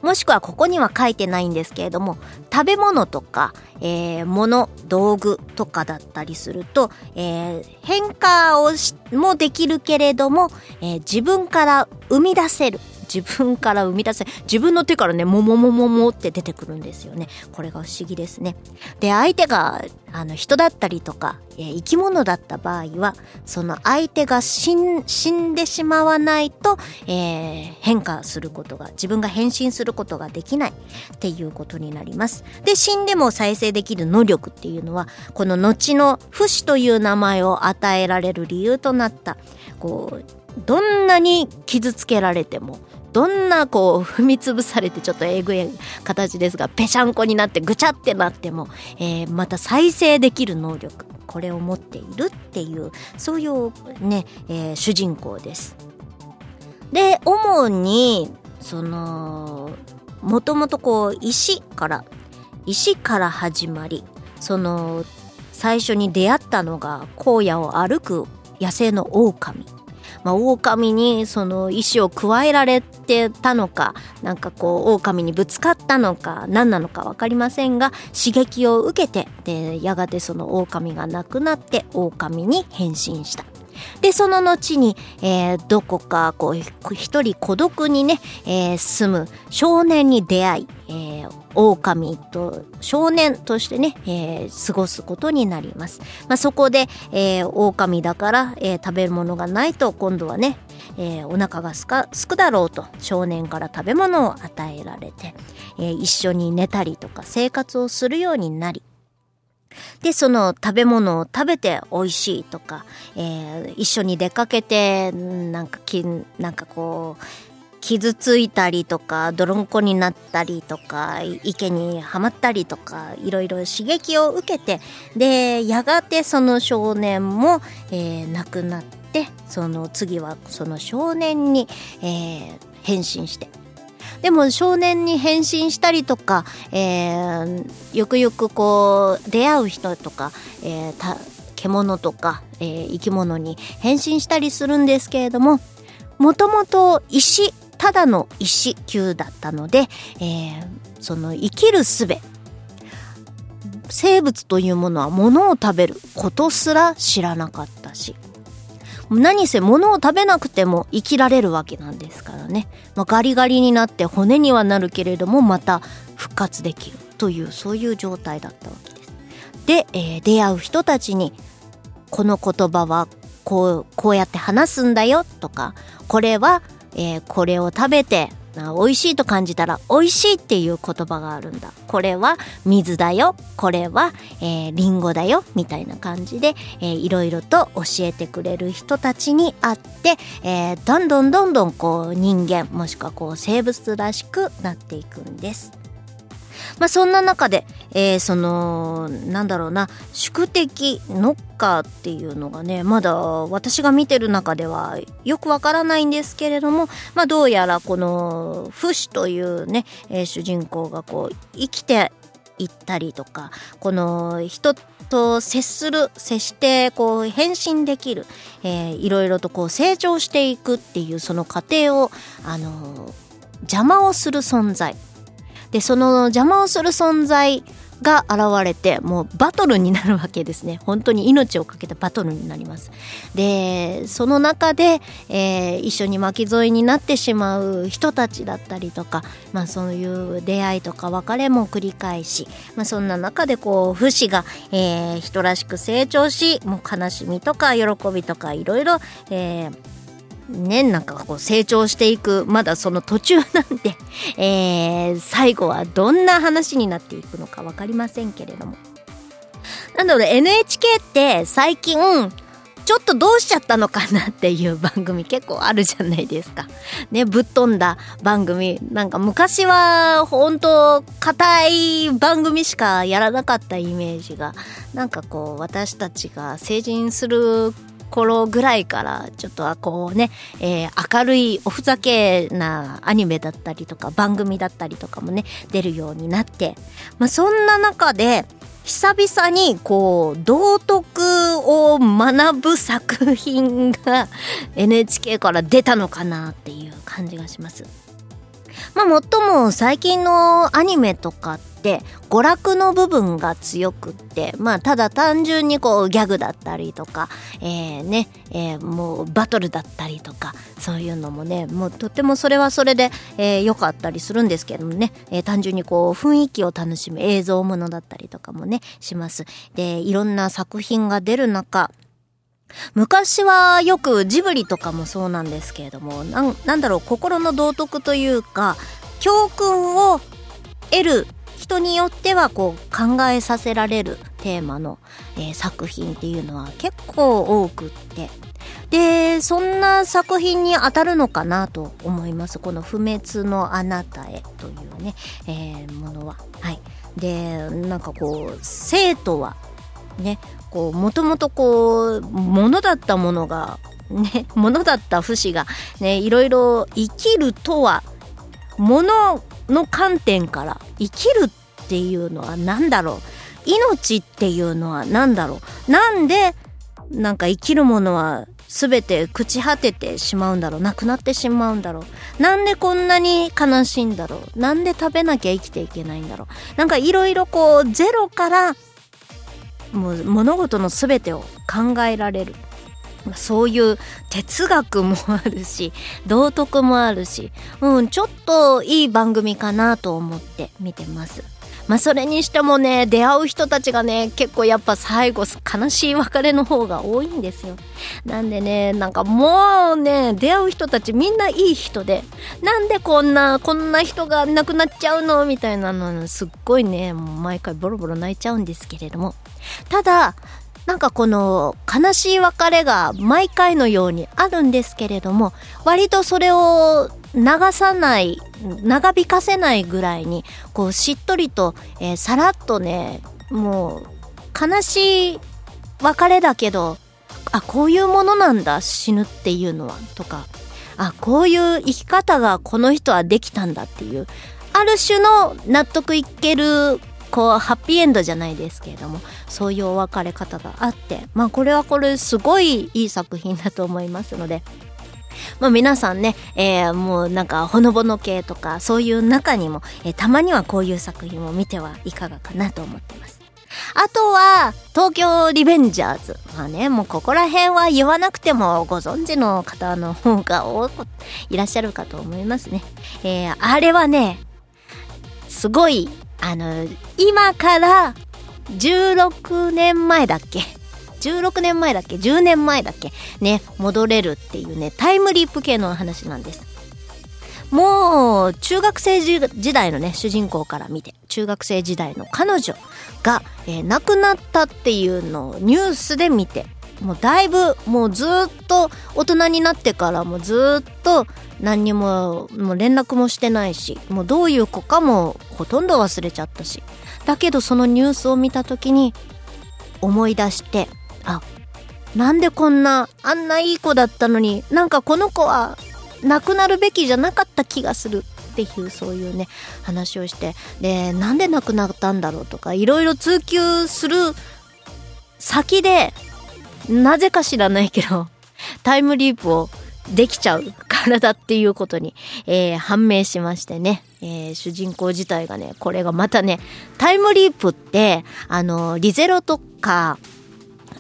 もしくはここには書いてないんですけれども食べ物とか、えー物道具とかだったりすると、えー変化をしもできるけれども、えー自分から生み出せる自分から生み出せ自分の手からねもももももって出てくるんですよね。これが不思議ですね。で相手があの人だったりとか、生き物だった場合はその相手が死ん死んでしまわないと、えー変化することが自分が変身することができないっていうことになります。で死んでも再生できる能力っていうのはこの後の不死という名前を与えられる理由となったこうどんなに傷つけられてもどんなこう踏みつぶされてちょっとえぐい形ですがぺしゃんこになってぐちゃってなっても、えーまた再生できる能力これを持っているっていうそういうね、えー主人公です。で主にそのもともとこう石から石から始まりその最初に出会ったのが荒野を歩く野生の狼まあ、狼にその石を加えられてたのかなんかこう狼にぶつかったのか何なのか分かりませんが刺激を受けてでやがてその狼が亡くなって狼に変身した。でその後に、えーどこかこう一人孤独にね、えー住む少年に出会い、えー狼と少年としてね、えー過ごすことになります。まあ、そこで、えー狼だから、えー食べるものがないと今度はね、えーお腹がすかすくだろうと少年から食べ物を与えられて、えー一緒に寝たりとか生活をするようになりでその食べ物を食べて美味しいとか、えー一緒に出かけてなんかきなんかこう傷ついたりとか泥んこになったりとか池にはまったりとかいろいろ刺激を受けてでやがてその少年も、えー亡くなってその次はその少年に、えー変身してでも少年に変身したりとか、えーよくよくこう出会う人とか、えー獣とか、えー生き物に変身したりするんですけれどももともと石ただの石球だったので、えーその生きる術生物というものは物を食べることすら知らなかったし何せ物を食べなくても生きられるわけなんですからね、まあ、ガリガリになって骨にはなるけれどもまた復活できるというそういう状態だったわけです。で、えー出会う人たちにこの言葉はこうこうやって話すんだよとかこれは、えーこれを食べて美味しいと感じたら美味しいっていう言葉があるんだ。これは水だよ。これは、えー、リンゴだよ。みたいな感じで、えーいろいろと教えてくれる人たちに会って、えーどんどんどんどんこう人間もしくはこう生物らしくなっていくんです。まあ、そんな中で、えーそのなんだろうな宿敵ノッカーっていうのがねまだ私が見てる中ではよくわからないんですけれども、まあ、どうやらこのフシというね、えー主人公がこう生きていったりとかこの人と接する接してこう変身できる、えーいろいろとこう成長していくっていうその過程をあのー邪魔をする存在。でその邪魔をする存在が現れてもうバトルになるわけですね。本当に命をかけたバトルになります。でその中で、えー一緒に巻き添えになってしまう人たちだったりとか、まあ、そういう出会いとか別れも繰り返し、まあ、そんな中でこう不死が、えー人らしく成長しもう悲しみとか喜びとかいろいろ、えーね、なんかこう成長していくまだその途中なんで、えー最後はどんな話になっていくのか分かりませんけれどもなので NHK って最近ちょっとどうしちゃったのかなっていう番組結構あるじゃないですか。ね、ぶっ飛んだ番組。なんか昔は本当硬い番組しかやらなかったイメージが、なんかこう私たちが成人する頃ぐらいからちょっとはこうね、えー明るいおふざけなアニメだったりとか番組だったりとかもね出るようになって、まあ、そんな中で久々にこう道徳を学ぶ作品が NHK から出たのかなっていう感じがします。まあ、もっとも最近のアニメとかって娯楽の部分が強くってまあただ単純にこうギャグだったりとかえーね、えーもうバトルだったりとかそういうのもねもうとてもそれはそれでえー良、かったりするんですけどもね、えー単純にこう雰囲気を楽しむ映像ものだったりとかもねします。でいろんな作品が出る中昔はよくジブリとかもそうなんですけれどもなんなんだろう心の道徳というか教訓を得る人によってはこう考えさせられるテーマの、えー作品っていうのは結構多くって。でそんな作品に当たるのかなと思います。この「不滅のあなたへ」というね、えーものは。はい、でなんかこう生徒はねこうもともとこうものだったものがね ものだった不死がねいろいろ生きるとはものの観点から生きるっていうのは何だろう？命っていうのは何だろう？なんでなんか生きるものは全て朽ち果ててしまうんだろう？なくなってしまうんだろう？なんでこんなに悲しいんだろう？なんで食べなきゃ生きていけないんだろう？なんかいろいろこうゼロからもう物事の全てを考えられるそういう哲学もあるし 道徳もあるし、うん、ちょっといい番組かなと思って見てます。まあそれにしてもね出会う人たちがね結構やっぱ最後悲しい別れの方が多いんですよ。なんでねなんかもうね出会う人たちみんないい人でなんでこんなこんな人が亡くなっちゃうの？みたいなのすっごいねもう毎回ボロボロ泣いちゃうんですけれども。ただなんかこの悲しい別れが毎回のようにあるんですけれども割とそれを流さない長引かせないぐらいにこうしっとりと、えーさらっとねもう悲しい別れだけどあこういうものなんだ死ぬっていうのはとかあこういう生き方がこの人はできたんだっていうある種の納得いけるこうハッピーエンドじゃないですけれどもそういうお別れ方があってまあこれはこれすごいいい作品だと思いますのでまあ、皆さんね、えーもうなんかほのぼの系とかそういう中にも、えーたまにはこういう作品を見てはいかがかなと思ってます。あとは、東京リベンジャーズ。まあね、もうここら辺は言わなくてもご存知の方の方が多くいらっしゃるかと思いますね。えーあれはね、すごい、あの、今から16年前だっけ？16年前だっけ？10年前だっけ？ね戻れるっていうねタイムリープ系の話なんです。もう中学生時代のね主人公から見て中学生時代の彼女が、えー亡くなったっていうのをニュースで見てもうだいぶもうずっと大人になってからもうずっと何にももう連絡もしてないしもうどういう子かもほとんど忘れちゃったし。だけどそのニュースを見た時に思い出してあなんでこんなあんないい子だったのになんかこの子は亡くなるべきじゃなかった気がする。っていうそういうね話をして。でなんで亡くなったんだろうとかいろいろ追求する先でなぜか知らないけど タイムリープをできちゃう体っていうことに、えー判明しましてね、えー主人公自体がねこれがまたねタイムリープってあのリゼロとか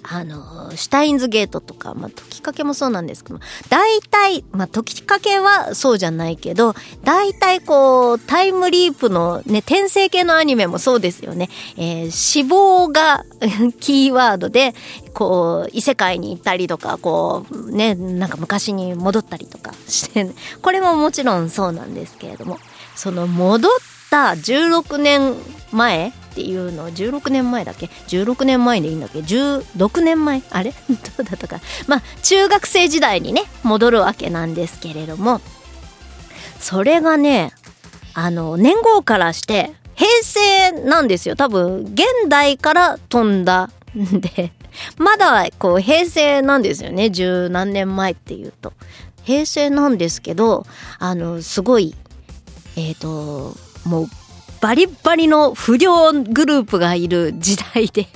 あのシュタインズゲートとか、まあ、解きかけもそうなんですけど大体、まあ、解きかけはそうじゃないけど大体こうタイムリープのね転生系のアニメもそうですよね、えー死亡が キーワードでこう異世界に行ったりとかこうねなんか昔に戻ったりとかして、これももちろんそうなんですけれどもその戻ってた16年前っていうの16年前だっけ？16年前でいいんだっけ？16年前？あれ？どうだったか。まあ中学生時代にね戻るわけなんですけれども。それがねあの年号からして平成なんですよ。多分現代から飛んだんで。まだこう平成なんですよね。十何年前っていうと。平成なんですけどあのすごいえっ、ともうバリバリの不良グループがいる時代で。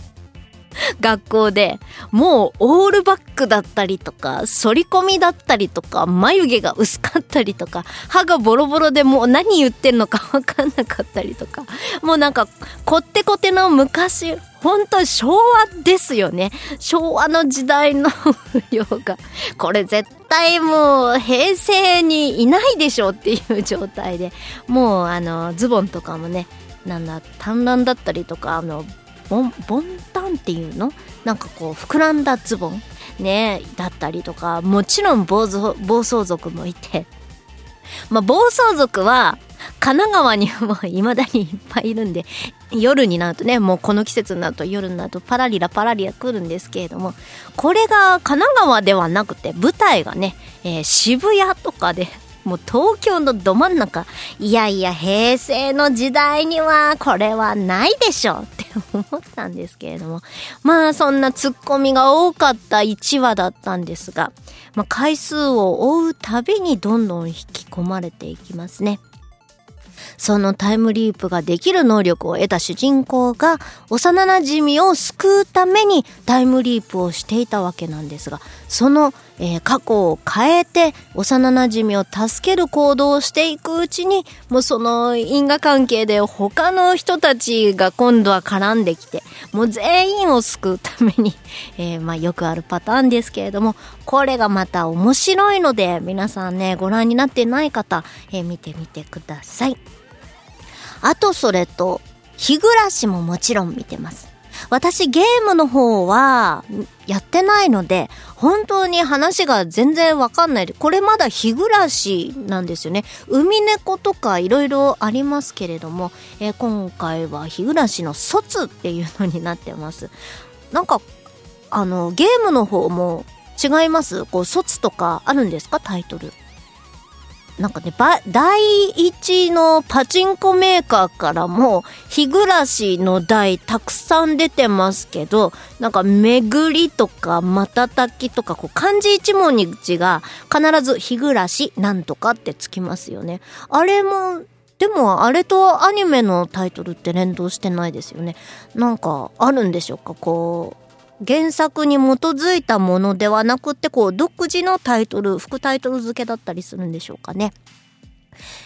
学校でもうオールバックだったりとか反り込みだったりとか眉毛が薄かったりとか歯がボロボロでもう何言ってるのか分かんなかったりとかもうなんかこってこての昔本当昭和ですよね。昭和の時代の不良が。これ絶対もう平成にいないでしょっていう状態で。もうあのズボンとかもねなんだ短乱だったりとかあのボンボンタンっていうの？なんかこう膨らんだズボン？ねだったりとか。もちろん暴走暴走族もいて。まあ暴走族は神奈川にもいまだにいっぱいいるんで夜になるとねもうこの季節になると夜になるとパラリラパラリラ来るんですけれどもこれが神奈川ではなくて舞台がね、えー渋谷とかでもう東京のど真ん中。いやいや平成の時代にはこれはないでしょって思ったんですけれども。まあそんなツッコミが多かった1話だったんですが、まあ、回数を追うたびにどんどん引き込まれていきますね。そのタイムリープができる能力を得た主人公が幼馴染を救うためにタイムリープをしていたわけなんですがその、えー過去を変えて幼馴染を助ける行動をしていくうちにもうその因果関係で他の人たちが今度は絡んできてもう全員を救うために、えーまあ、よくあるパターンですけれどもこれがまた面白いので皆さんねご覧になってない方、えー見てみてください。あとそれと、日暮らしももちろん見てます。私ゲームの方はやってないので、本当に話が全然わかんない、これまだ日暮らしなんですよね。海猫とかいろいろありますけれども、えー今回は日暮らしの卒っていうのになってます。なんか、あの、ゲームの方も違います？こう、卒とかあるんですか？タイトル。なんかね、第一のパチンコメーカーからも、日暮らしの台たくさん出てますけど、なんか、巡りとか、瞬きとか、こう、漢字一文字が必ず日暮らしなんとかってつきますよね。あれも、でも、あれとアニメのタイトルって連動してないですよね。なんか、あるんでしょうか？こう、原作に基づいたものではなくてこう独自のタイトル副タイトル付けだったりするんでしょうかね。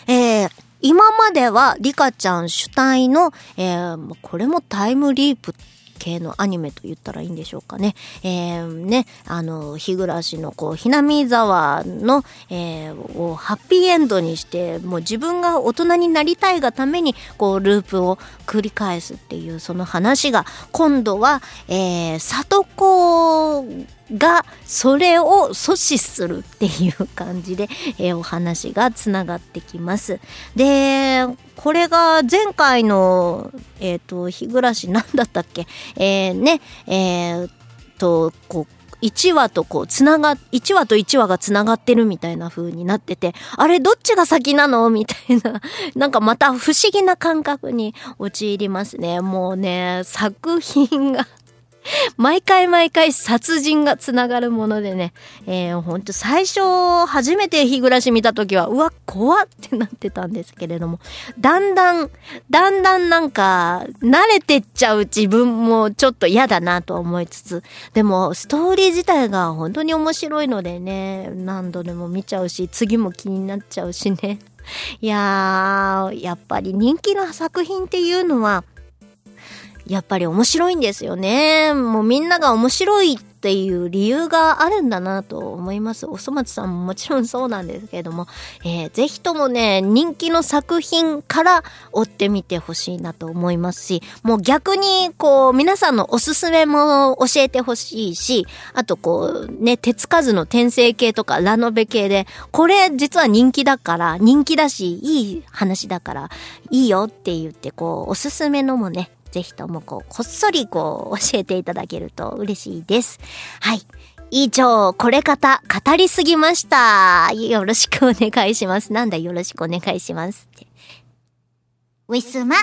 えー今まではリカちゃん主体の、えーこれもタイムリープ系のアニメと言ったらいいんでしょうかね。えーね、あの、日暮らしのこう、ひなみ沢の、えーをハッピーエンドにして、もう自分が大人になりたいがために、こう、ループを繰り返すっていうその話が、今度は、えー、里子がそれを阻止するっていう感じで、えーお話がつながってきます。で、これが前回の、えっ、と、日暮らしなんだったっけ？えー、ね、えー、と、こう、1話とこう、つなが、1話と1話がつながってるみたいな風になってて、あれどっちが先なの？みたいな、なんかまた不思議な感覚に陥りますね。もうね、作品が、毎回毎回殺人がつながるものでね、えー、ほんと最初初めて日暮らし見た時はうわ怖っってなってたんですけれども。だんだんだんだんなんか慣れてっちゃう自分もちょっと嫌だなと思いつつ。でもストーリー自体が本当に面白いのでね何度でも見ちゃうし次も気になっちゃうしね。いやーやっぱり人気の作品っていうのはやっぱり面白いんですよね。もうみんなが面白いっていう理由があるんだなと思います。おそ松さんももちろんそうなんですけれども、えーぜひともね、人気の作品から追ってみてほしいなと思いますし、もう逆にこう皆さんのおすすめも教えてほしいし、あとこうね、手つかずの転生系とかラノベ系で、これ実は人気だから、人気だし、いい話だから、いいよって言ってこう、おすすめのもね、ぜひともこう、こっそりこう、教えていただけると嬉しいです。はい。以上、これ方、語りすぎました。よろしくお願いします。なんだ、よろしくお願いしますって。ウィスマ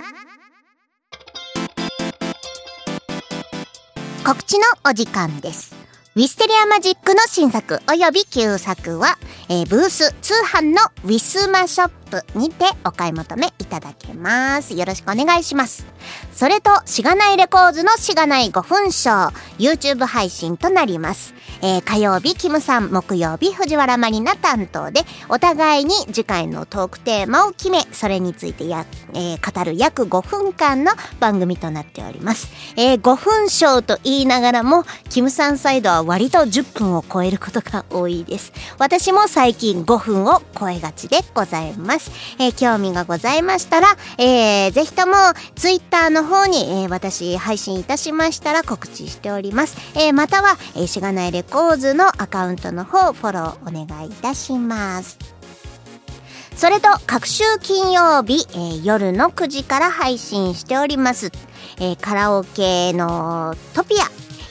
告知のお時間です。ウィステリアマジックの新作および旧作は、えーブース通販のウィスマショップにてお買い求めいただけます。よろしくお願いします。それと、しがないレコーズのしがない5分ショー、YouTube 配信となります。えー火曜日、キムさん、木曜日、藤原まりな担当で、お互いに次回のトークテーマを決め、それについてや、えー語る約5分間の番組となっております。えー5分ショーと言いながらも、キムさんサイドは割と10分を超えることが多いです。私も最近5分を超えがちでございます。えー興味がございましたら、えーぜひともツイッターの方に、えー私配信いたしましたら告知しております。えーまたは、えーしがないレコーズのアカウントの方フォローお願いいたします。それと、各週金曜日、えー夜の9時から配信しております。えーカラオケのトピア。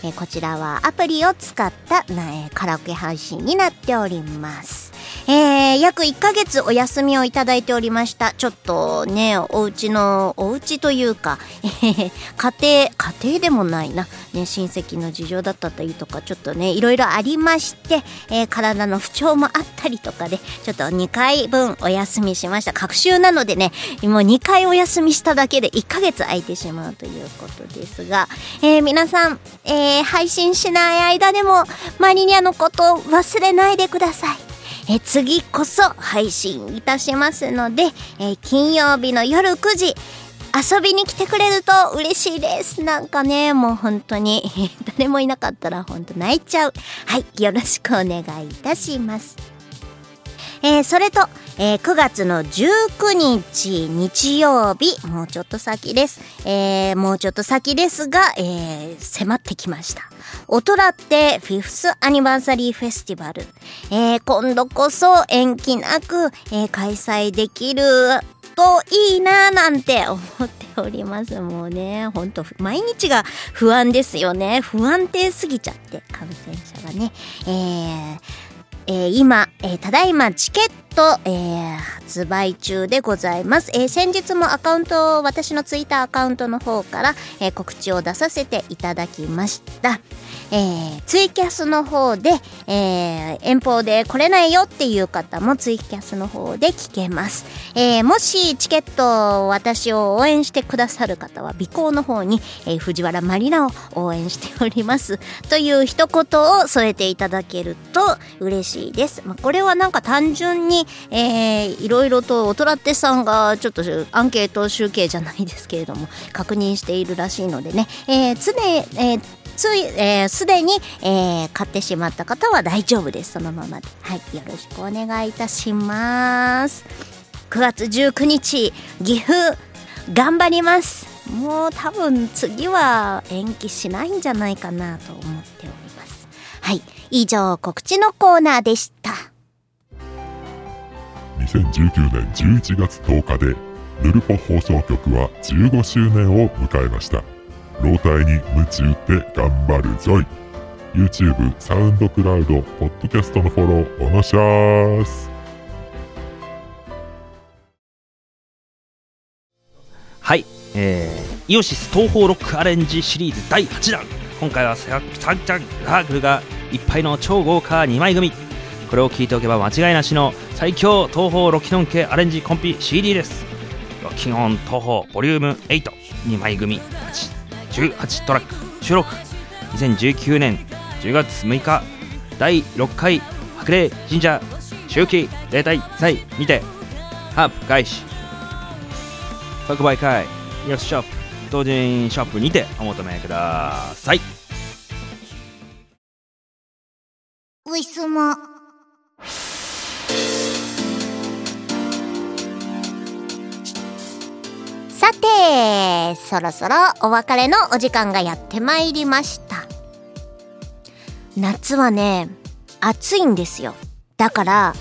えーこちらはアプリを使った、えカラオケ配信になっております。えー、約1ヶ月お休みをいただいておりました。ちょっとね、お家の、お家というか、え ー家庭、家庭でもないな。ね、親戚の事情だったりとか、ちょっとね、いろいろありまして、えー体の不調もあったりとかで、ちょっと2回分お休みしました。隔週なのでね、もう2回お休みしただけで1ヶ月空いてしまうということですが、えー皆さん、えー配信しない間でも、マリニャのことを忘れないでください。え次こそ配信いたしますので、え金曜日の夜9時、遊びに来てくれると嬉しいです。なんかね、もう本当に、誰もいなかったら本当泣いちゃう。はい、よろしくお願いいたします。えーそれと、えー9月の19日日曜日、もうちょっと先です。えーもうちょっと先ですが、えー迫ってきました。大人ってフィフスアニバーサリーフェスティバル。えー今度こそ延期なく、えー開催できるといいなぁなんて思っております。もうね、ほんと毎日が不安ですよね。不安定すぎちゃって、感染者がね。えーえー今、えーただいまチケット、えー発売中でございます。え先日もアカウントを、私のツイッターアカウントの方から、え告知を出させていただきました。えーツイキャスの方で、えー遠方で来れないよっていう方もツイキャスの方で聞けます。えーもしチケットを私を応援してくださる方は、尾行の方に、えー藤原マリナを応援しております。という一言を添えていただけると嬉しいです。まあ、これはなんか単純に、えーいろいろとオトラッテさんがちょっとアンケート集計じゃないですけれども確認しているらしいのでね、えー常えーつい、えーすでに、えー買ってしまった方は大丈夫です。そのままで。はい。よろしくお願いいたします。9月19日、岐阜、頑張ります。もう多分次は延期しないんじゃないかなと思っております。はい。以上、告知のコーナーでした。2019年11月10日でヌルポ放送局は15周年を迎えました老体に夢中って頑張るぞい。YouTube、サウンドクラウド、ポッドキャストのフォローおのしゃーす。はい、えー、イオシス東方ロックアレンジシリーズ第8弾。今回はサンチャンラークルがいっぱいの超豪華2枚組。これを聞いておけば間違いなしの最強東方ロキノン系アレンジコンピ CD です。ロキノン東方ボリューム82枚組。18トラック収録2019年10月6日第6回白麗神社秋季例大祭にてハープ開始。即売会イオシスショップ同人ショップにてお求めください。ウィスマさてそろそろお別れのお時間がやってまいりました。夏はね暑いんですよ。だから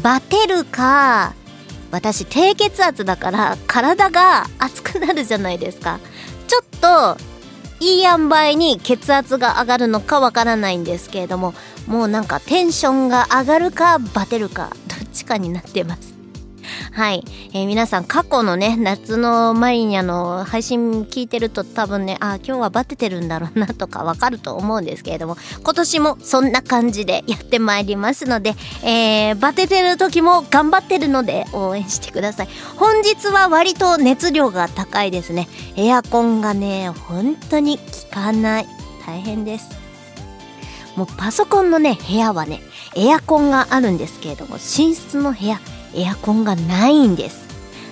バテるか私低血圧だから体が熱くなるじゃないですか。ちょっといい塩梅に血圧が上がるのかわからないんですけれどももうなんかテンションが上がるかバテるかどっちかになってます。はい、えー皆さん過去のね夏のマリニャの配信聞いてると多分ねあ今日はバテてるんだろうなとかわかると思うんですけれども今年もそんな感じでやってまいりますので、えーバテてる時も頑張ってるので応援してください。本日は割と熱量が高いですね。エアコンがね本当に効かない。大変です。もうパソコンのね部屋はねエアコンがあるんですけれども寝室の部屋。エアコンがないんです。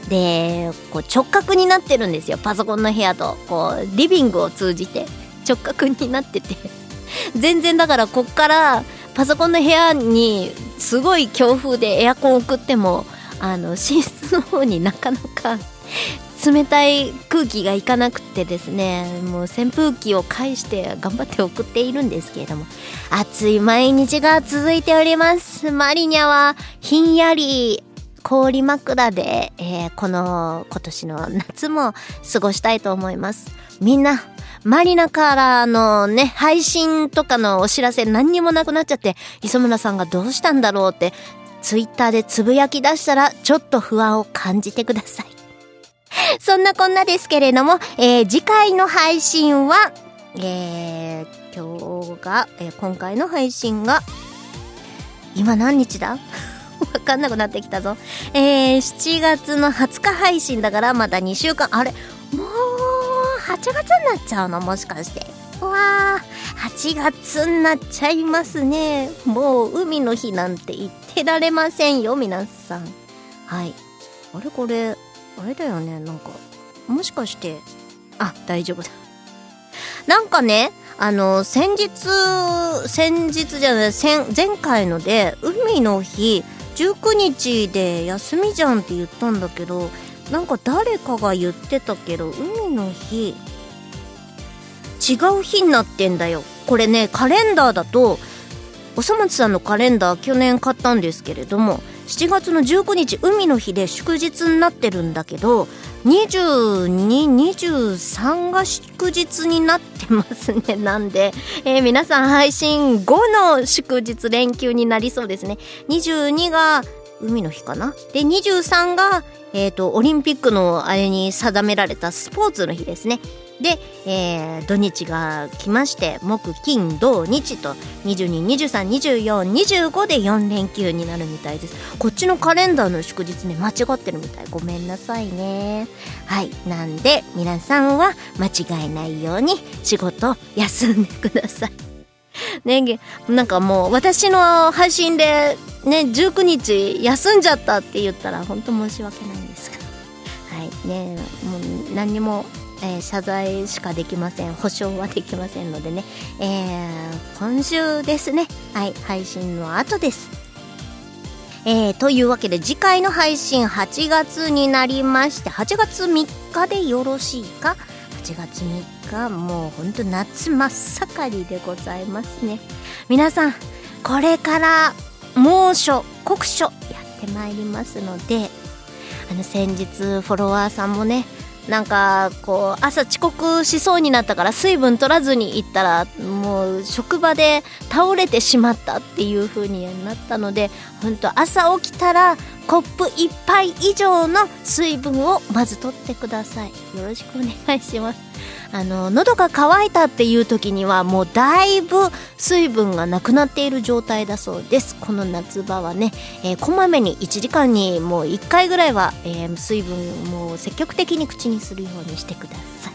でこう直角になってるんですよ。パソコンの部屋と。こうリビングを通じて。直角になってて。全然だからこっからパソコンの部屋にすごい強風でエアコン送ってもあの寝室の方になかなか 冷たい空気がいかなくってですね。もう扇風機を介して頑張って送っているんですけれども。暑い毎日が続いております。マリニャはひんやり。氷枕で、えーこの今年の夏も過ごしたいと思いますみんなマリナからのね、配信とかのお知らせ何にもなくなっちゃって、磯村さんがどうしたんだろうって、ツイッターでつぶやき出したらちょっと不安を感じてください。そんなこんなですけれども、えー次回の配信は、えー今日が、えー今回の配信が、今何日だ？わかんなくなってきたぞ。えー、7月の20日配信だからまだ2週間、あれ？もう、8月になっちゃうの？もしかして。うわー、8月になっちゃいますね。もう海の日なんて言ってられませんよ、皆さん。はい。あれ？これ、あれだよね、なんか、もしかして、あ、大丈夫だ。なんかね、あの、先日、先日じゃない、前回ので、海の日、19日で休みじゃんって言ったんだけど、なんか誰かが言ってたけど、海の日、違う日になってんだよ。これね、カレンダーだと、おそ松さんのカレンダー去年買ったんですけれども、7月の19日海の日で祝日になってるんだけど、22、23が祝日になってますね。なんで、えー皆さん配信後の祝日連休になりそうですね。22が海の日かな？で、23が、えっ、と、オリンピックのあれに定められたスポーツの日ですね。で、えー土日が来まして、木、金、土、日と、22、23、24、25で4連休になるみたいです。こっちのカレンダーの祝日ね、間違ってるみたい。ごめんなさいね。はい。なんで、皆さんは間違えないように仕事休んでください。ね、なんかもう私の配信でね、19日休んじゃったって言ったら本当申し訳ないんですが。はい。ね、もう何にも、えー謝罪しかできません。保証はできませんのでね。えー今週ですね。はい。配信の後です。えーというわけで次回の配信8月になりまして8月3日でよろしいか？8月3日もうほんと夏真っ盛りでございますね皆さんこれから猛暑酷暑やってまいりますのであの先日フォロワーさんもねなんかこう朝遅刻しそうになったから水分取らずに行ったらもう職場で倒れてしまったっていう風になったので本当朝起きたらコップ1杯以上の水分をまず取ってください。よろしくお願いします。あの喉が渇いたっていう時にはもうだいぶ水分がなくなっている状態だそうです。この夏場はね、えーこまめに1時間にもう1回ぐらいは、えー水分をも積極的に口にするようにしてください。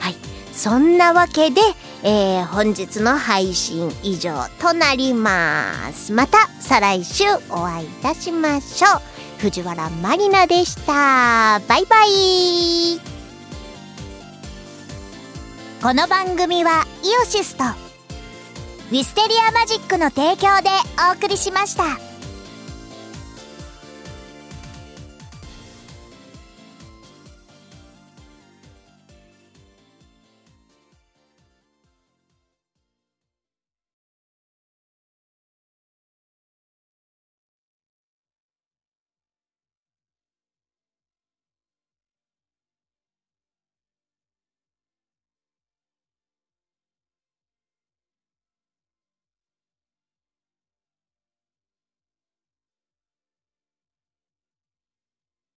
はい。そんなわけで、えー本日の配信以上となります。また再来週お会いいたしましょう。藤原まりなでした。バイバイ。この番組はイオシスとウィステリアマジックの提供でお送りしました。